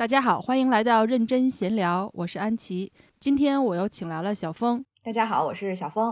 大家好，欢迎来到认真闲聊，我是安琪。今天我又请来了小峰。大家好，我是小峰。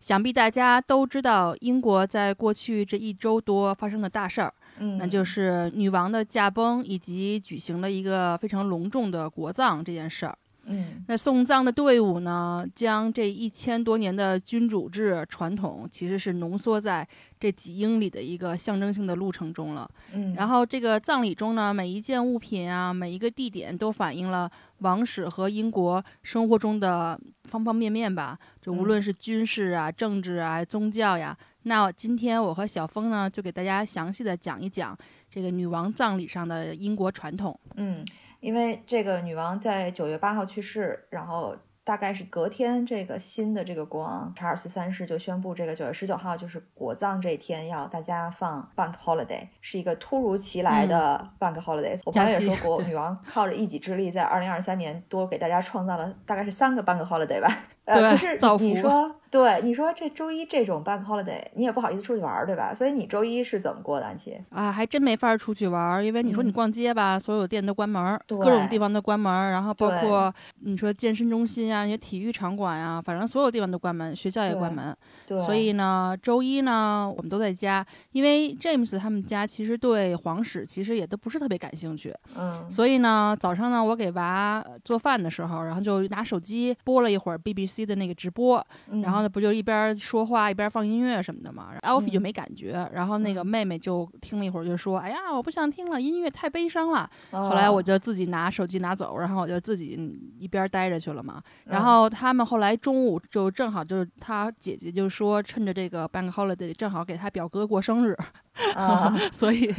想必大家都知道，英国在过去这一周多发生的大事儿，嗯，那就是女王的驾崩以及举行了一个非常隆重的国葬这件事儿。嗯那送葬的队伍呢，将这一千多年的君主制传统，其实是浓缩在这几英里的一个象征性的路程中了。嗯，然后这个葬礼中呢，每一件物品啊，每一个地点都反映了王室和英国生活中的方方面面吧，就无嗯论是军事啊、政治啊、宗教呀。那今天我和小峰呢，就给大家详细的讲一讲这个女王葬礼上的英国传统。嗯，因为这个女王在九月八号去世，然后大概是隔天，这个新的这个国王查尔斯三世就宣布，这个九月十九号就是国葬这一天，要大家放 bank holiday，是一个突如其来的 bank holiday。我朋友也说国 女王靠着一己之力，在二零二三年多给大家创造了大概是三个 bank holiday 吧。呃，对可是 你说，对你说这周一这种 bank holiday，你也不好意思出去玩儿，对吧？所以你周一是怎么过的，安琪？啊，还真没法儿出去玩儿，因为你说你嗯逛街吧，所有店都关门儿，各种地方都关门儿，然后包括你说健身中心啊、那些体育场馆呀、反正所有地方都关门，学校也关对门。对，所以呢，周一呢，我们都在家，因为 James 他们家其实对皇室其实也都不是特别感兴趣，嗯所以呢，早上呢，我给娃做饭的时候，然后就拿手机播了一会儿 BBC 的那个直播，嗯，然后呢，不就一边说话一边放音乐什么的嘛。Alfie 就嗯没感觉，然后那个嗯妹妹就听了一会儿，就说：“哎呀，我不想听了，音乐太悲伤了。”后后来我就自己拿手机拿走，然后我就自己一边待着去了嘛。然嗯后他们后来中午就正好就是他姐姐就说，趁着这个 Bank Holiday 正好给他表哥过生日，啊，所以，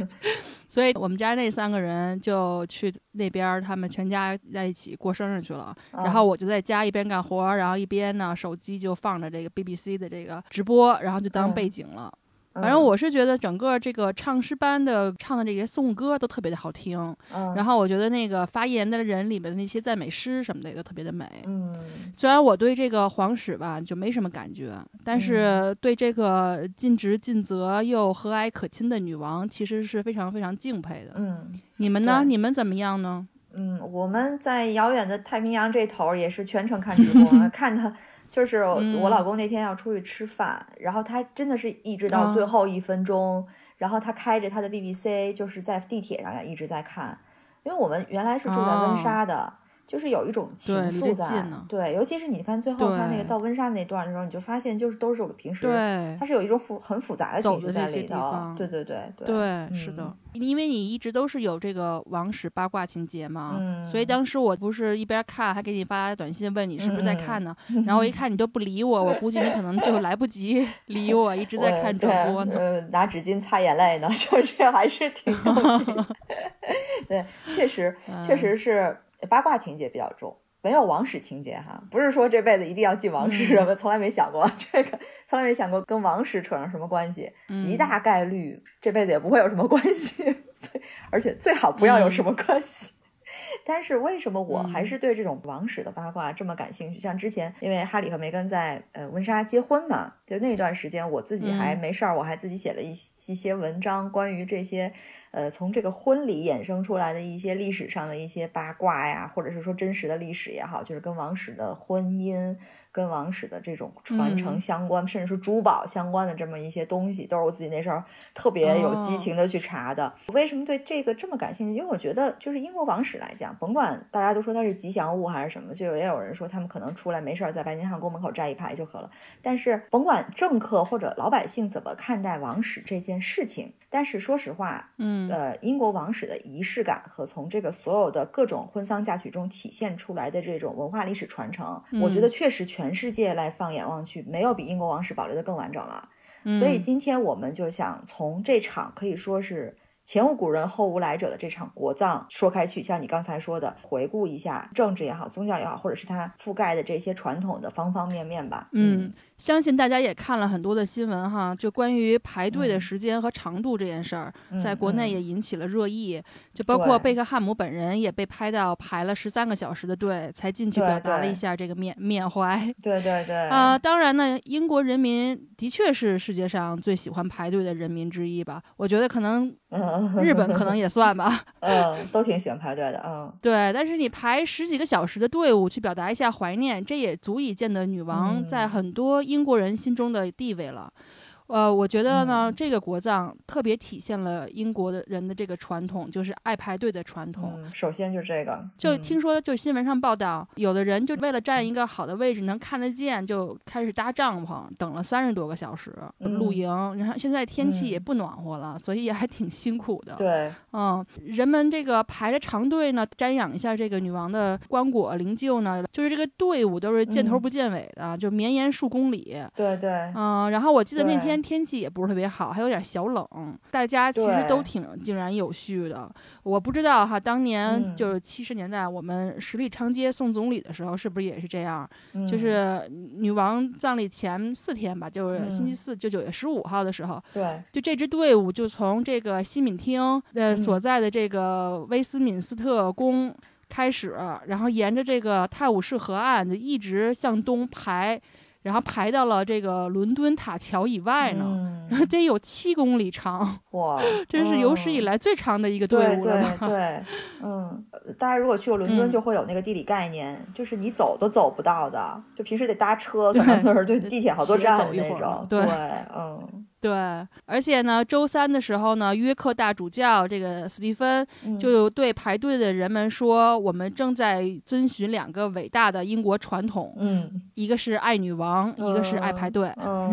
所以我们家那三个人就去那边儿，他们全家在一起过生日去了。嗯然后我就在家一边干活儿，然后一边呢手机就放着这个 BBC 的这个直播，然后就当嗯背景了。嗯反正我是觉得整个这个唱诗班的唱的这些颂歌都特别的好听，嗯，然后我觉得那个发言的人里面的那些赞美诗什么的也都特别的美。嗯虽然我对这个皇室吧就没什么感觉，但嗯是对这个尽职尽责又和蔼可亲的女王，其实是非常非常敬佩的。嗯你们呢？你们怎么样呢？嗯，我们在遥远的太平洋这头儿也是全程看直播，看他。就是我老公那天要出去吃饭，然后他真的是一直到啊最后一分钟，然后他开着他的 BBC，就是在地铁上一直在看，因为我们原来是住在温莎的，就是有一种情愫在对，尤其是你看最后他那个到温莎那段的时候，你就发现就是都是我平时对它是有一种复很复杂的情绪在里头方，对对对对对，是的嗯，因为你一直都是有这个王室八卦情节嘛，嗯所以当时我不是一边看还给你发短信问你是不是在嗯看呢，然后我一看你都不理我，我估计你可能就来不及 理我，一直在看直播呢。呃，拿纸巾擦眼泪呢，就是还是挺高兴。对，确实嗯确实是八卦情节比较重。没有王室情节哈，不是说这辈子一定要进王室，嗯我从来没想过这个，从来没想过跟王室扯上什么关系，极嗯大概率这辈子也不会有什么关系，所以而且最好不要有嗯什么关系。但是为什么我嗯还是对这种王室的八卦这么感兴趣？像之前因为哈里和梅根在呃温莎结婚嘛，就那段时间我自己还嗯没事儿，我还自己写了一一些文章，关于这些呃从这个婚礼衍生出来的一些历史上的一些八卦呀，或者是说真实的历史也好，就是跟王室的婚姻、跟王室的这种传承嗯相关，甚至是珠宝相关的这么一些东西，都是我自己那时候特别有激哦情的去查的。我为什么对这个这么感兴趣？因为我觉得就是英国王室来讲，甭管大家都说它是吉祥物还是什么，就也有人说他们可能出来没事儿在白金汉宫门口站一排就可了。但是甭管政客或者老百姓怎么看待王室这件事情，但是说实话，嗯呃，英国王室的仪式感和从这个所有的各种婚丧嫁娶中体现出来的这种文化历史传承，我觉得嗯确实全世界来放眼望去，没有比英国王室保留的更完整了。嗯所以今天我们就想从这场可以说是前无古人后无来者的这场国葬说开去，像你刚才说的，回顾一下政治也好，宗教也好，或者是它覆盖的这些传统的方方面面吧。嗯，相信大家也看了很多的新闻哈，就关于排队的嗯时间和长度这件事儿，嗯在国内嗯也引起了热议。就包括贝克汉姆本人也被拍到排了十三个小时的队，才进去表达了一下这个缅缅怀。对对对，啊、当然呢，英国人民的确是世界上最喜欢排队的人民之一吧。我觉得可能嗯嗯，日本可能也算吧。嗯，都挺喜欢排队的，嗯，对，但是你排十几个小时的队伍去表达一下怀念，这也足以见得女王在嗯很多英国人心中的地位了。呃，我觉得呢，嗯这个国葬特别体现了英国的人的这个传统，就是爱排队的传统。嗯，首先就是这个，嗯就听说，就新闻上报道，有的人就为了占一个好的位置，能看得见，就开始搭帐篷，等了三十多个小时露嗯营。然后现在天气也嗯不暖和了，所以也还挺辛苦的。对，嗯，人们这个排着长队呢，瞻仰一下这个女王的棺椁灵柩呢，就是这个队伍都是见头嗯不见尾的，就绵延数公里。对对，嗯，然后我记得那对天天气也不是特别好，还有点小冷，大家其实都挺井然有序的。我不知道哈，当年嗯。就是七十年代我们十里长街送总理的时候，是不是也是这样？嗯就是女王葬礼前四天吧，就是星期嗯。四，就九月十五号的时候，对，就这支队伍就从这个西敏厅呃嗯。所在的这个威斯敏斯特宫开始，然后沿着这个泰晤士河岸就一直向东排，然后排到了这个伦敦塔桥以外呢，然 得有七公里长，哇，这是有史以嗯。来最长的一个对对伍了吧？对，嗯，呃大家如果去过伦敦，嗯。就会有那个地理概念，就是你走都走不到的，就平时得搭车，可能对就是对地铁好多站那种，对嗯，对，而且呢，周三的时候呢，约克大主教这个斯蒂芬嗯就对排队的人们说：“我们正在遵循两个伟大的英国传统，嗯一个是爱女王，一个是爱排队。嗯，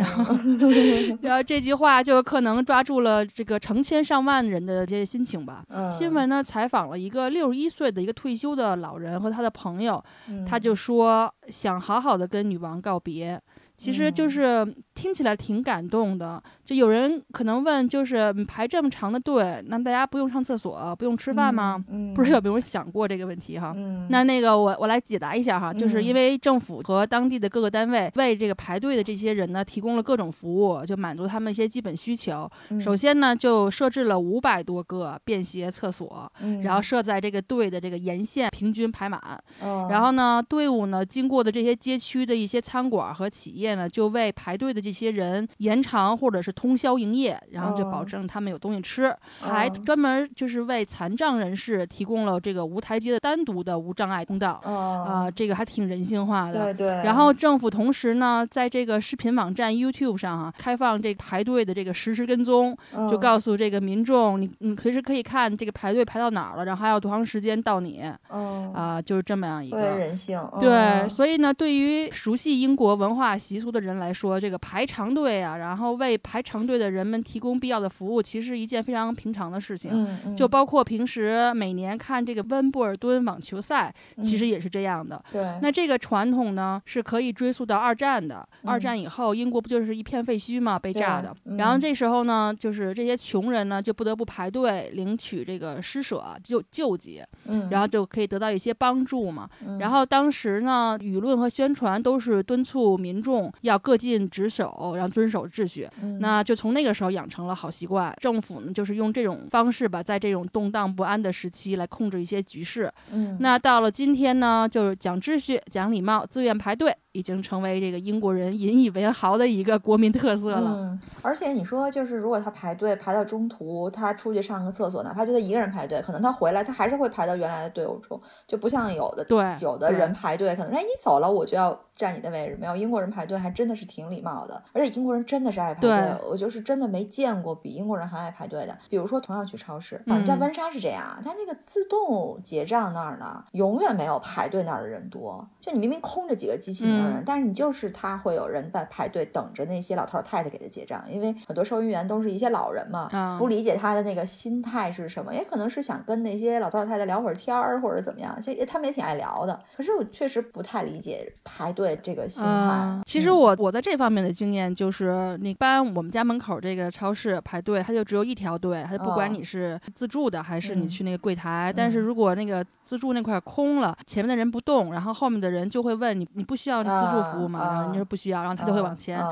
然后这句话就可能抓住了这个成千上万人的这些心情吧。嗯新闻呢采访了一个六十一岁的一个退休的老人和他的朋友，嗯他就说想好好的跟女王告别。其实就嗯是听起来挺感动的。就有人可能问，就是嗯排这么长的队，那大家不用上厕所，不用吃饭吗？？嗯，不知道有没有想过这个问题哈？嗯，那那个我我来解答一下哈，就是因嗯为政府和当地的各个单位为这个排队的这些人呢提供了各种服务，就满足他们一些基本需求。嗯首先呢，就设置了五百多个便携厕所，嗯，然后设在这个队的这个沿线平均排满。哦，然后呢，队伍呢经过的这些街区的一些餐馆和企业呢，就为排队的这些人延长或者是通宵营业，然后就保哦。证他们有东西吃，还哦专门就是为残障人士提供了这个无台阶的单独的无障碍通道。哦。啊、这个还挺人性化的。对对，然后政府同时呢，在这个视频网站 YouTube 上啊，开放这个排队的这个实时跟踪，就嗯告诉这个民众，你你随时可以看这个排队排到哪儿了，然后还有多长时间到你。嗯。啊、就是这么样一个。人性，对，嗯。所以呢，对于熟悉英国文化习俗的人来说，这个排长队啊，然后为排长队的人们提供必要的服务，其实是一件非常平常的事情。嗯嗯，就包括平时每年看这个温布尔敦网球赛，其实嗯也是这样的。对，那这个传统呢，是可以追溯到二战的。二嗯战以后，英国不就是一片废墟嘛，被炸的。嗯然后这时候呢，就是这些穷人呢，就不得不排队领取这个施舍救救济，嗯，然后就可以得到一些帮助嘛。嗯然后当时呢，舆论和宣传都是敦促民众要各尽职守，然后遵守秩序。嗯那就从那个时候养成了好习惯。政府呢，就是用这种方式吧，在这种动荡不安的时期来控制一些局势。嗯那到了今天呢，就是讲秩序、讲礼貌、自愿排队，已经成为这个英国人引以为豪的一个国民特色了。嗯，而且你说，就是如果他排队排到中途，他出去上个厕所，哪怕就他一个人排队，可能他回来，他还是会排到原来的队伍中，就不像有的对，有的人排队，可能哎你走了我就要占你的位置，没有英国人排队还真的是挺礼貌的，而且英国人真的是爱排队对，我就是真的没见过比英国人还爱排队的。比如说同样去超市，在温莎是这样啊，它那个自动结账那儿呢，永远没有排队那儿的人多，就你明明空着几个机器没人，嗯但是你就是他会有人在排队等着那些老头儿太太给他结账，因为很多收银员都是一些老人嘛，啊不理解他的那个心态是什么，也可能是想跟那些老头老太太聊会儿天儿或者怎么样，其实他们也挺爱聊的。可是我确实不太理解排队这个心态。嗯，其实嗯我我在这方面的经验就是，你一般我们家门口这个超市排队，它就只有一条队，它就不管哦你是自助的还是你嗯去那个柜台。但是嗯如果那个自助那块空了，前面的人不动，然后后面的人就会问你，你不需要自助服务吗？啊然后你就说不需要，然后他就会往前。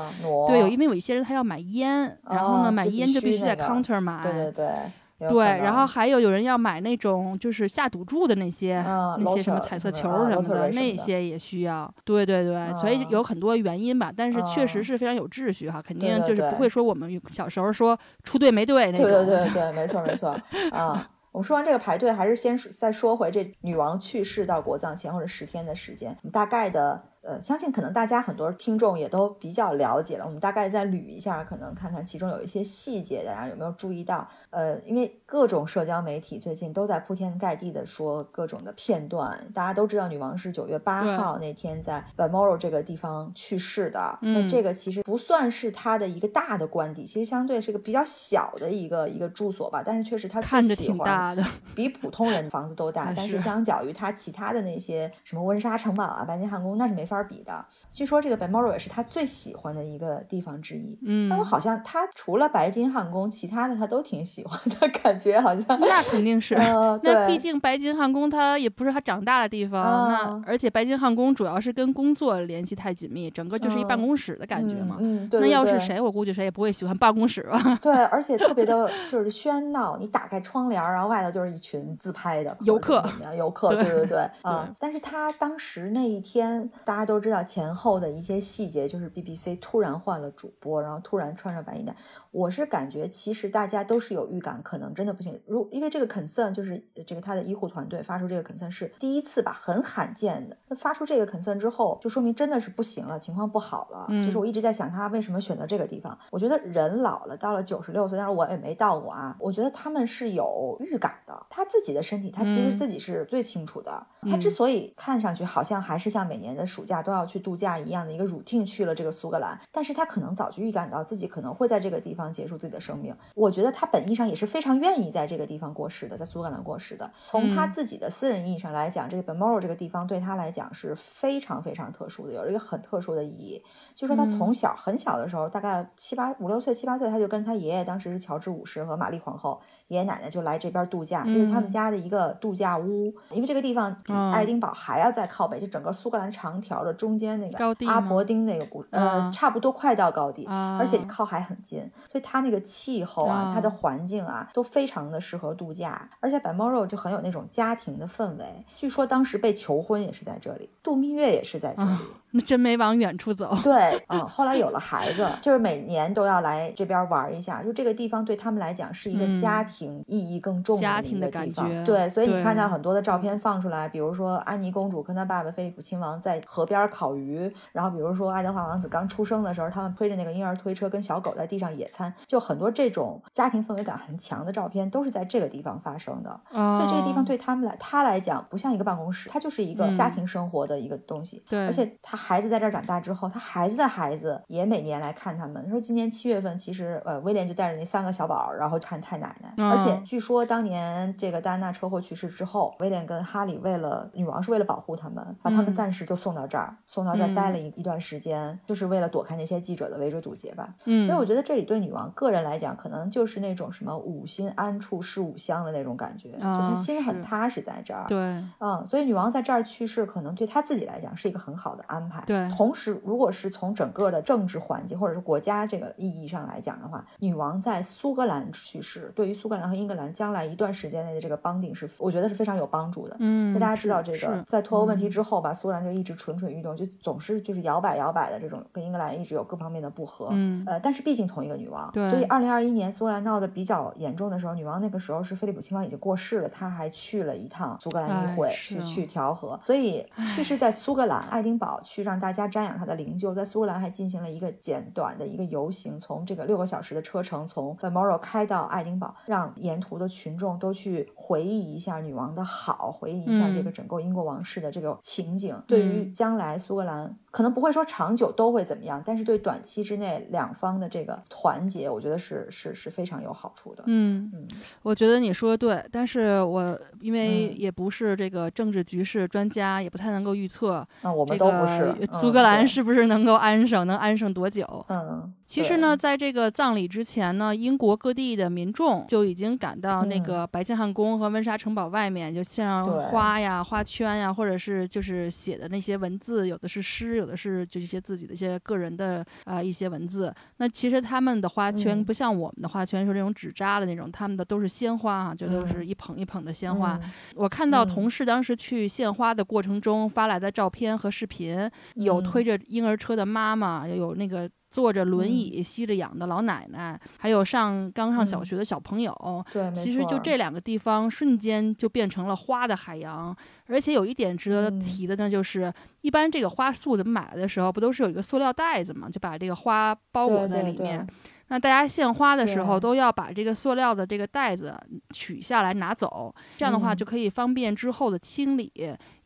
对，有因为有一些人他要买烟，然后呢哦买烟就必须在 counter 买。对对对，对，然后还有有人要买那种就是下赌注的那些那些什么彩色球什么的，那些也需要。对对对，所以有很多原因吧，但是确实是非常有秩序哈，肯定就是不会说我们小时候说出队没队那种。对对对对，没错没错 啊。我们说完这个排队，还是先再说回这女王去世到国葬前后的十天的时间，大概的。呃，相信可能大家很多听众也都比较了解了。我们大概再捋一下，可能看看其中有一些细节，大家有没有注意到？呃，因为各种社交媒体最近都在铺天盖地的说各种的片段。大家都知道，女王是九月八号那天在 Balmoral 这个地方去世的。那这个其实不算是她的一个大的官邸，其实相对是个比较小的一个一个住所吧。但是确实她看着挺大的，比普通人房子都大。但是相较于她其他的那些什么温莎城堡啊、白金汉宫，那是没法。比的，据说这个 Balmoral 也是他最喜欢的一个地方之一。嗯，但我好像他除了白金汉宫，其他的他都挺喜欢的，感觉好像那肯定是。那毕竟白金汉宫它也不是他长大的地方，那而且白金汉宫主要是跟工作联系太紧密，整个就是一办公室的感觉嘛。嗯，对那要是谁，我估计谁也不会喜欢办公室吧。对，而且特别的 就是喧闹，你打开窗帘，然后外头就是一群自拍的游客，游客，对对对啊。但是他当时那一天，大大家都知道前后的一些细节，就是 BBC 突然换了主播，然后突然穿上白衣男。我是感觉，其实大家都是有预感，可能真的不行。如因为这个 concern 就是这个他的医护团队发出这个 concern 是第一次吧，很罕见的。那发出这个 concern 之后，就说明真的是不行了，情况不好了。就是我一直在想，他为什么选择这个地方？我觉得人老了，到了九十六岁，但是我也没到过啊。我觉得他们是有预感的，他自己的身体，他其实自己是最清楚的。他之所以看上去好像还是像每年的暑假都要去度假一样的一个 routine 去了这个苏格兰，但是他可能早就预感到自己可能会在这个地方。方结束自己的生命，我觉得他本意上也是非常愿意在这个地方过世的，在苏格兰过世的。从他自己的私人意义上来讲，这个 Balmoral 这个地方对他来讲是非常非常特殊的，有一个很特殊的意义。就说他从小很小的时候，大概七八五六岁、七八岁，他就跟他爷爷，当时是乔治五世和玛丽皇后。爷爷奶奶就来这边度假，这是他们家的一个度假屋。因为这个地方比爱丁堡还要再靠北，就整个苏格兰长条的中间那个阿伯丁那个古，呃，差不多快到高地，而且靠海很近，所以它那个气候啊，它的环境啊，都非常的适合度假。而且 Balmoral 就很有那种家庭的氛围。据说当时被求婚也是在这里，度蜜月也是在这里。那真没往远处走。对，嗯，后来有了孩子，就是每年都要来这边玩一下。就这个地方对他们来讲是一个家庭意义更重家庭的地方。对，所以你看到很多的照片放出来，比如说安妮公主跟她爸爸菲利普亲王在河边烤鱼，然后比如说爱德华王子刚出生的时候，他们推着那个婴儿推车跟小狗在地上野餐，就很多这种家庭氛围感很强的照片都是在这个地方发生的。所以这个地方对他们来他来讲不像一个办公室，它就是一个家庭生活的一个东西。对，而且他。孩子在这儿长大之后，他孩子的孩子也每年来看他们。说今年七月份，其实呃，威廉就带着那三个小宝，然后看太奶奶。而且据说当年这个戴安娜车祸去世之后，威廉跟哈里为了女王是为了保护他们，把他们暂时就送到这儿，送到这儿待了一一段时间，就是为了躲开那些记者的围追堵截吧。嗯，所以我觉得这里对女王个人来讲，可能就是那种什么五心安处是吾乡的那种感觉，就她心很踏实在这儿。对，嗯，所以女王在这儿去世，可能对她自己来讲是一个很好的安排。对，同时，如果是从整个的政治环境或者是国家这个意义上来讲的话，女王在苏格兰去世，对于苏格兰和英格兰将来一段时间内的这个邦定是，我觉得是非常有帮助的。嗯，那大家知道这个，在脱欧问题之后吧，苏格兰就一直蠢蠢欲动，就总是就是摇摆摇摆的这种，跟英格兰一直有各方面的不和。嗯，呃，但是毕竟同一个女王，对，所以二零二一年苏格兰闹得比较严重的时候，女王那个时候是菲利普亲王已经过世了，她还去了一趟苏格兰议会去去调和，所以去世在苏格兰爱丁堡去让大家瞻仰。他的灵柩在苏格兰还进行了一个简短的一个游行，从这个六个小时的车程从 Balmoral 开到爱丁堡，让沿途的群众都去回忆一下女王的好，回忆一下这个整个英国王室的这个情景。对于将来苏格兰可能不会说长久都会怎么样，但是对短期之内两方的这个团结，我觉得是是是非常有好处的。嗯嗯，我觉得你说的对，但是我因为也不是这个政治局势专家，也不太能够预测。那我们都不是苏格兰。是不是能够安生？能安生多久？嗯，其实呢，在这个葬礼之前呢，英国各地的民众就已经赶到那个白金汉宫和温莎城堡外面，就献上花呀、花圈呀，或者是就是写的那些文字，有的是诗，有的是就一些自己的一些个人的啊一些文字。那其实他们的花圈不像我们的花圈是这种纸扎的那种，他们的都是鲜花啊，就都是一捧一捧的鲜花。我看到同事当时去献花的过程中发来的照片和视频，有推着婴儿车的妈妈，有那个。坐着轮椅吸着氧的老奶奶，还有上刚上小学的小朋友，对，其实就这两个地方，瞬间就变成了花的海洋。而且有一点值得提的呢，就是一般这个花束怎么买来的时候，不都是有一个塑料袋子嘛，就把这个花包裹在里面。那大家献花的时候都要把这个塑料的这个袋子取下来拿走，这样的话就可以方便之后的清理。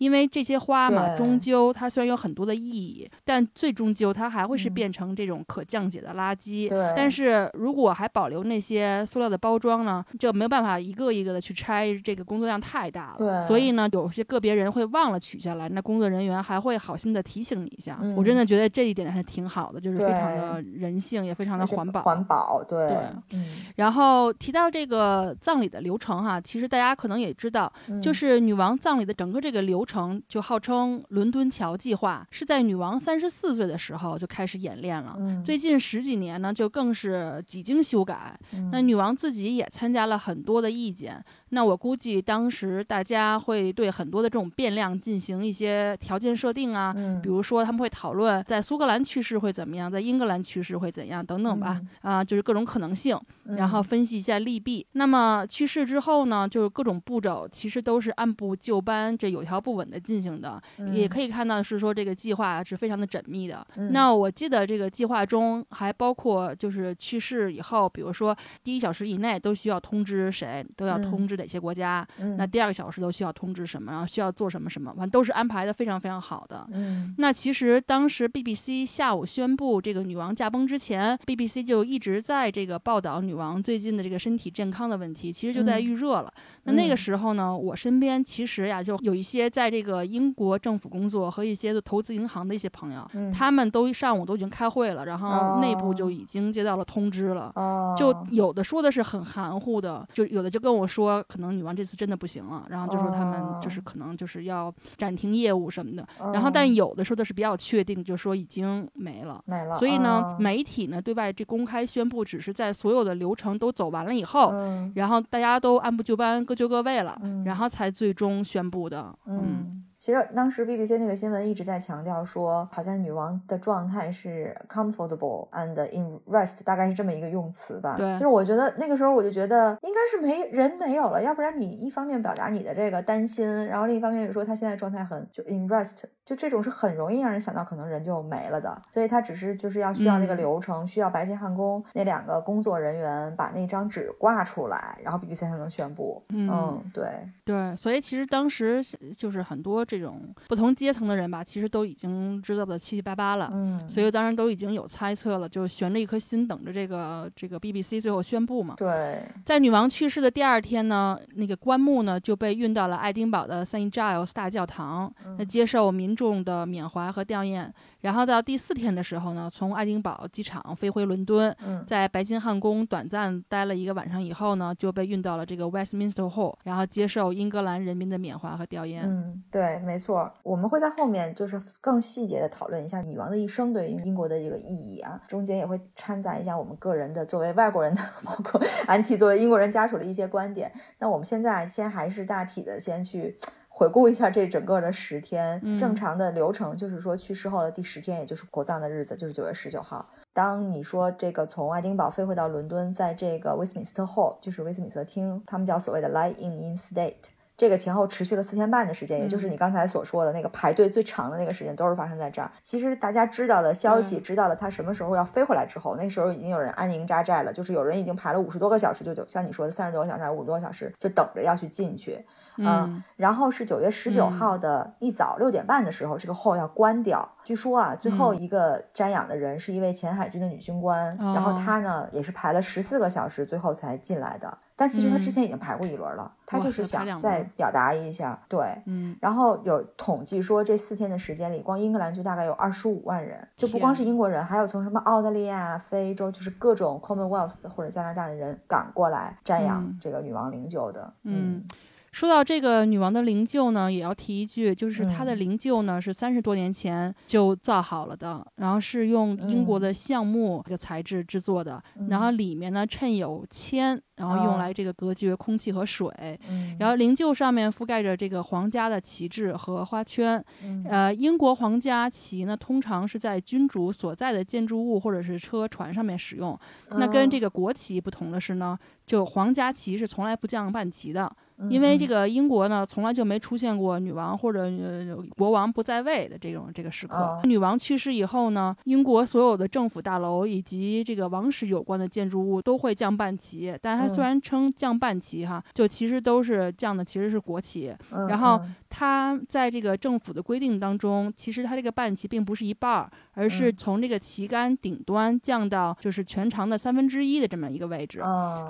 因为这些花嘛，终究它虽然有很多的意义，但最终究它还会是变成这种可降解的垃圾。但是如果还保留那些塑料的包装呢，就没有办法一个一个的去拆，这个工作量太大了。所以呢，有些个别人会忘了取下来，那工作人员还会好心的提醒你一下。我真的觉得这一点还挺好的，就是非常的人性，也非常的环保。环保，对。嗯。然后提到这个葬礼的流程哈，其实大家可能也知道，就是女王葬礼的整个这个流程。成就号称伦敦桥计划是在女王三十四岁的时候就开始演练了，最近十几年呢就更是几经修改。那女王自己也参加了很多的意见。那我估计当时大家会对很多的这种变量进行一些条件设定啊，比如说他们会讨论在苏格兰去世会怎么样，在英格兰去世会怎样等等吧，啊，就是各种可能性，然后分析一下利弊。那么去世之后呢，就是各种步骤其实都是按部就班，这有条不紊的进行的，也可以看到是说这个计划是非常的缜密的。那我记得这个计划中还包括就是去世以后，比如说第一小时以内都需要通知谁，都要通知的。哪些国家？那第二个小时都需要通知什么？然后需要做什么什么？反正都是安排的非常非常好的。嗯，那其实当时 BBC 下午宣布这个女王驾崩之前，BBC 就一直在这个报道女王最近的这个身体健康的问题，其实就在预热了。那那个时候呢，我身边其实呀就有一些在这个英国政府工作和一些投资银行的一些朋友，他们都上午都已经开会了，然后内部就已经接到了通知了。就有的说的是很含糊的，就有的就跟我说。可能女王这次真的不行了，然后就说他们就是可能就是要暂停业务什么的，然后但有的说的是比较确定，就说已经没了，没了。所以呢，媒体呢对外这公开宣布，只是在所有的流程都走完了以后，然后大家都按部就班各就各位了，然后才最终宣布的。嗯。其实当时 BBC 那个新闻一直在强调说，好像女王的状态是 comfortable and in rest，大概是这么一个用词吧。对，其实我觉得那个时候我就觉得应该是没人没有了，要不然你一方面表达你的这个担心，然后另一方面又说她现在状态很就 in rest，就这种是很容易让人想到可能人就没了的。所以她只是就是要需要那个流程，需要白金汉宫那两个工作人员把那张纸挂出来，然后 BBC 才能宣布。嗯，对对，所以其实当时就是很多。这种不同阶层的人吧，其实都已经知道的七七八八了，嗯，所以当然都已经有猜测了，就悬着一颗心等着这个这个 BBC 最后宣布嘛。对，在女王去世的第二天呢，那个棺木呢就被运到了爱丁堡的 Saint Giles 大教堂，那接受民众的缅怀和吊唁。然后到第四天的时候呢，从爱丁堡机场飞回伦敦，嗯在白金汉宫短暂待了一个晚上以后呢，就被运到了这个 Westminster Hall，然后接受英格兰人民的缅怀和吊唁。嗯，对，没错，我们会在后面就是更细节的讨论一下女王的一生对英国的这个意义啊，中间也会掺杂一下我们个人的作为外国人的，包括安琪作为英国人家属的一些观点。那我们现在先还是大体的先去。回顾一下这整个的十天正常的流程，就是说去世后的第十天，也就是国葬的日子，就是九月十九号。当你说这个从爱丁堡飞回到伦敦，在这个 Westminster Hall，就是威斯敏斯特厅，他们叫所谓的 lie in in state。这个前后持续了四天半的时间，也就是你刚才所说的那个排队最长的那个时间，都是发生在这儿。其实大家知道的消息，知道了他什么时候要飞回来之后，那时候已经有人安营扎寨了，就是有人已经排了五十多个小时，就就像你说的三十多个小时还是五十多个小时，就等着要去进去。嗯，然后是九月十九号的一早六点半的时候，这个后要关掉。据说啊，最后一个瞻仰的人是一位前海军的女军官，然后她呢也是排了十四个小时，最后才进来的。但其实他之前已经排过一轮了，他就是想再表达一下，对，嗯。然后有统计说，这四天的时间里，光英格兰就大概有二十五万人，就不光是英国人，还有从什么澳大利亚、非洲，就是各种 Commonwealth 或者加拿大的人赶过来瞻仰这个女王灵柩的，嗯。说到这个女王的灵柩呢，也要提一句，就是她的灵柩呢是三十多年前就造好了的，然后是用英国的橡木这个材质制作的，然后里面呢衬有铅，然后用来这个隔绝空气和水，然后灵柩上面覆盖着这个皇家的旗帜和花圈，呃，英国皇家旗呢通常是在君主所在的建筑物或者是车船上面使用，那跟这个国旗不同的是呢，就皇家旗是从来不降半旗的。因为这个英国呢，从来就没出现过女王或者呃国王不在位的这种这个时刻。女王去世以后呢，英国所有的政府大楼以及这个王室有关的建筑物都会降半旗。但它虽然称降半旗哈，就其实都是降的其实是国旗。然后它在这个政府的规定当中，其实它这个半旗并不是一半儿，而是从这个旗杆顶端降到就是全长的三分之一的这么一个位置。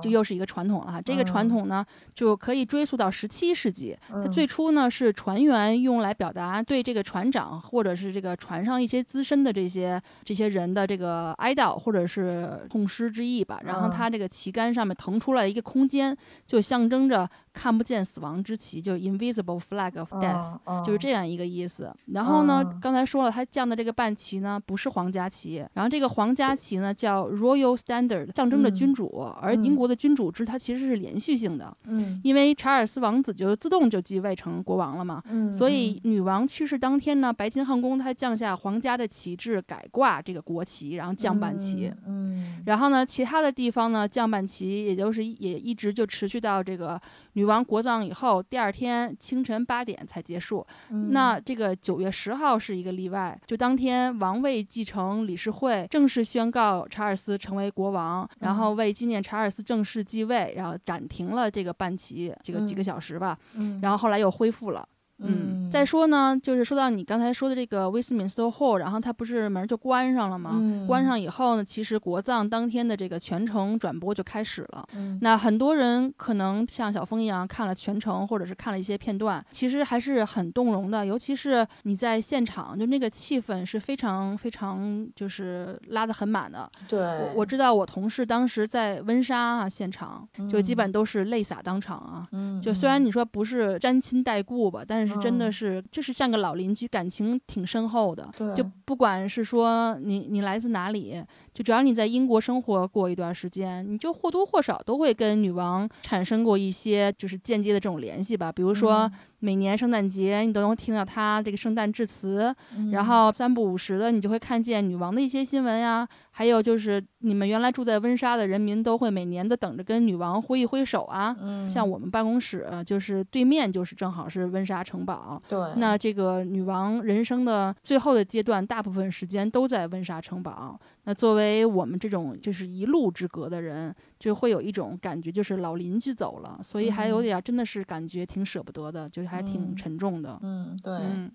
就又是一个传统了哈。这个传统呢，就可以追。追溯到十七世纪，它最初呢是船员用来表达对这个船长或者是这个船上一些资深的这些这些人的这个哀悼或者是痛失之意吧。然后它这个旗杆上面腾出来一个空间，就象征着。看不见死亡之旗，就是 invisible flag of death，就是这样一个意思。然后呢，刚才说了，他降的这个半旗呢，不是皇家旗。然后这个皇家旗呢，叫 royal standard，象征着君主。而英国的君主制，它其实是连续性的。嗯，因为查尔斯王子就自动就继位成国王了嘛。嗯，所以女王去世当天呢，白金汉宫它降下皇家的旗帜，改挂这个国旗，然后降半旗。嗯，然后呢，其他的地方呢，降半旗，也就是也一直就持续到这个。女王国葬以后，第二天清晨八点才结束。那这个九月十号是一个例外，就当天王位继承理事会正式宣告查尔斯成为国王，然后为纪念查尔斯正式继位，然后暂停了这个半旗，这个几个小时吧。然后后来又恢复了。嗯，再说呢，就是说到你刚才说的这个威斯敏斯特 Hall，然后它不是门就关上了吗？关上以后呢，其实国葬当天的这个全程转播就开始了。那很多人可能像小峰一样看了全程，或者是看了一些片段，其实还是很动容的。尤其是你在现场，就那个气氛是非常非常就是拉得很满的。对，我知道我同事当时在温莎啊现场，就基本都是泪洒当场啊。嗯，就虽然你说不是沾亲带故吧，但是。真的是，就是像个老邻居，感情挺深厚的。就不管是说你你来自哪里，就只要你在英国生活过一段时间，你就或多或少都会跟女王产生过一些就是间接的这种联系吧。比如说每年圣诞节，你都能听到她这个圣诞致辞，然后三不五时的你就会看见女王的一些新闻呀。还有就是，你们原来住在温莎的人民都会每年都等着跟女王挥一挥手啊。嗯，像我们办公室就是对面就是正好是温莎城堡。对，那这个女王人生的最后的阶段，大部分时间都在温莎城堡。那作为我们这种就是一路之隔的人，就会有一种感觉，就是老邻居走了，所以还有点真的是感觉挺舍不得的，就还挺沉重的。嗯，对。嗯。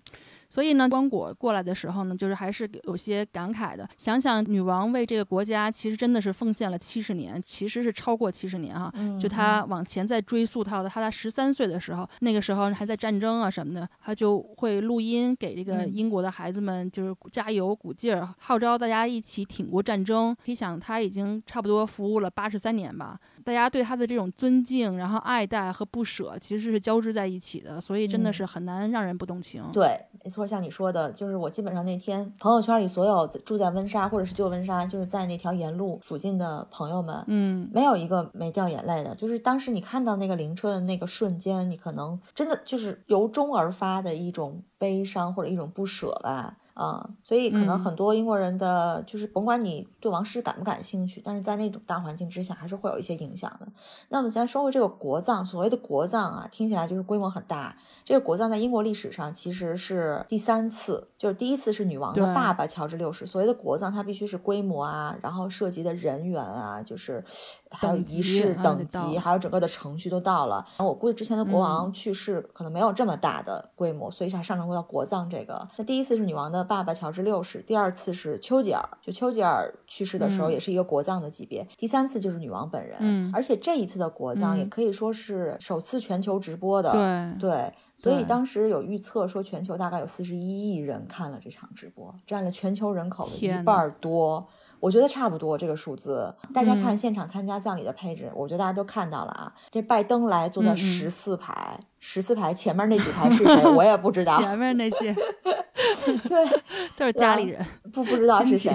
所以呢，光果过来的时候呢，就是还是有些感慨的。想想女王为这个国家，其实真的是奉献了七十年，其实是超过七十年哈。就她往前再追溯到的，她在十三岁的时候，那个时候还在战争啊什么的，她就会录音给这个英国的孩子们，就是加油鼓劲儿，号召大家一起挺过战争。可以想，她已经差不多服务了八十三年吧。大家对他的这种尊敬，然后爱戴和不舍，其实是交织在一起的，所以真的是很难让人不动情。对。没错，像你说的，就是我基本上那天朋友圈里所有住在温莎或者是旧温莎，就是在那条沿路附近的朋友们，嗯，没有一个没掉眼泪的。就是当时你看到那个灵车的那个瞬间，你可能真的就是由衷而发的一种悲伤或者一种不舍吧。啊，所以可能很多英国人的就是甭管你对王室感不感兴趣，但是在那种大环境之下，还是会有一些影响的。那么咱说回这个国葬，所谓的国葬啊，听起来就是规模很大。这个国葬在英国历史上其实是第三次，就是第一次是女王的爸爸乔治六世。所谓的国葬，它必须是规模啊，然后涉及的人员啊，就是还有仪式等级，还有整个的程序都到了。然后我估计之前的国王去世可能没有这么大的规模，所以才上升到国葬这个。那第一次是女王的爸爸乔治六世，第二次是丘吉尔，就丘吉尔去世的时候也是一个国葬的级别。第三次就是女王本人，嗯，而且这一次的国葬也可以说是首次全球直播的，对对。所以当时有预测说，全球大概有四十一亿人看了这场直播，占了全球人口的一半多。我觉得差不多这个数字。大家看现场参加葬礼的配置，我觉得大家都看到了啊。这拜登来坐在十四排。十四排前面那几排是谁？我也不知道。前面那些，对，都是家里人，不不知道是谁。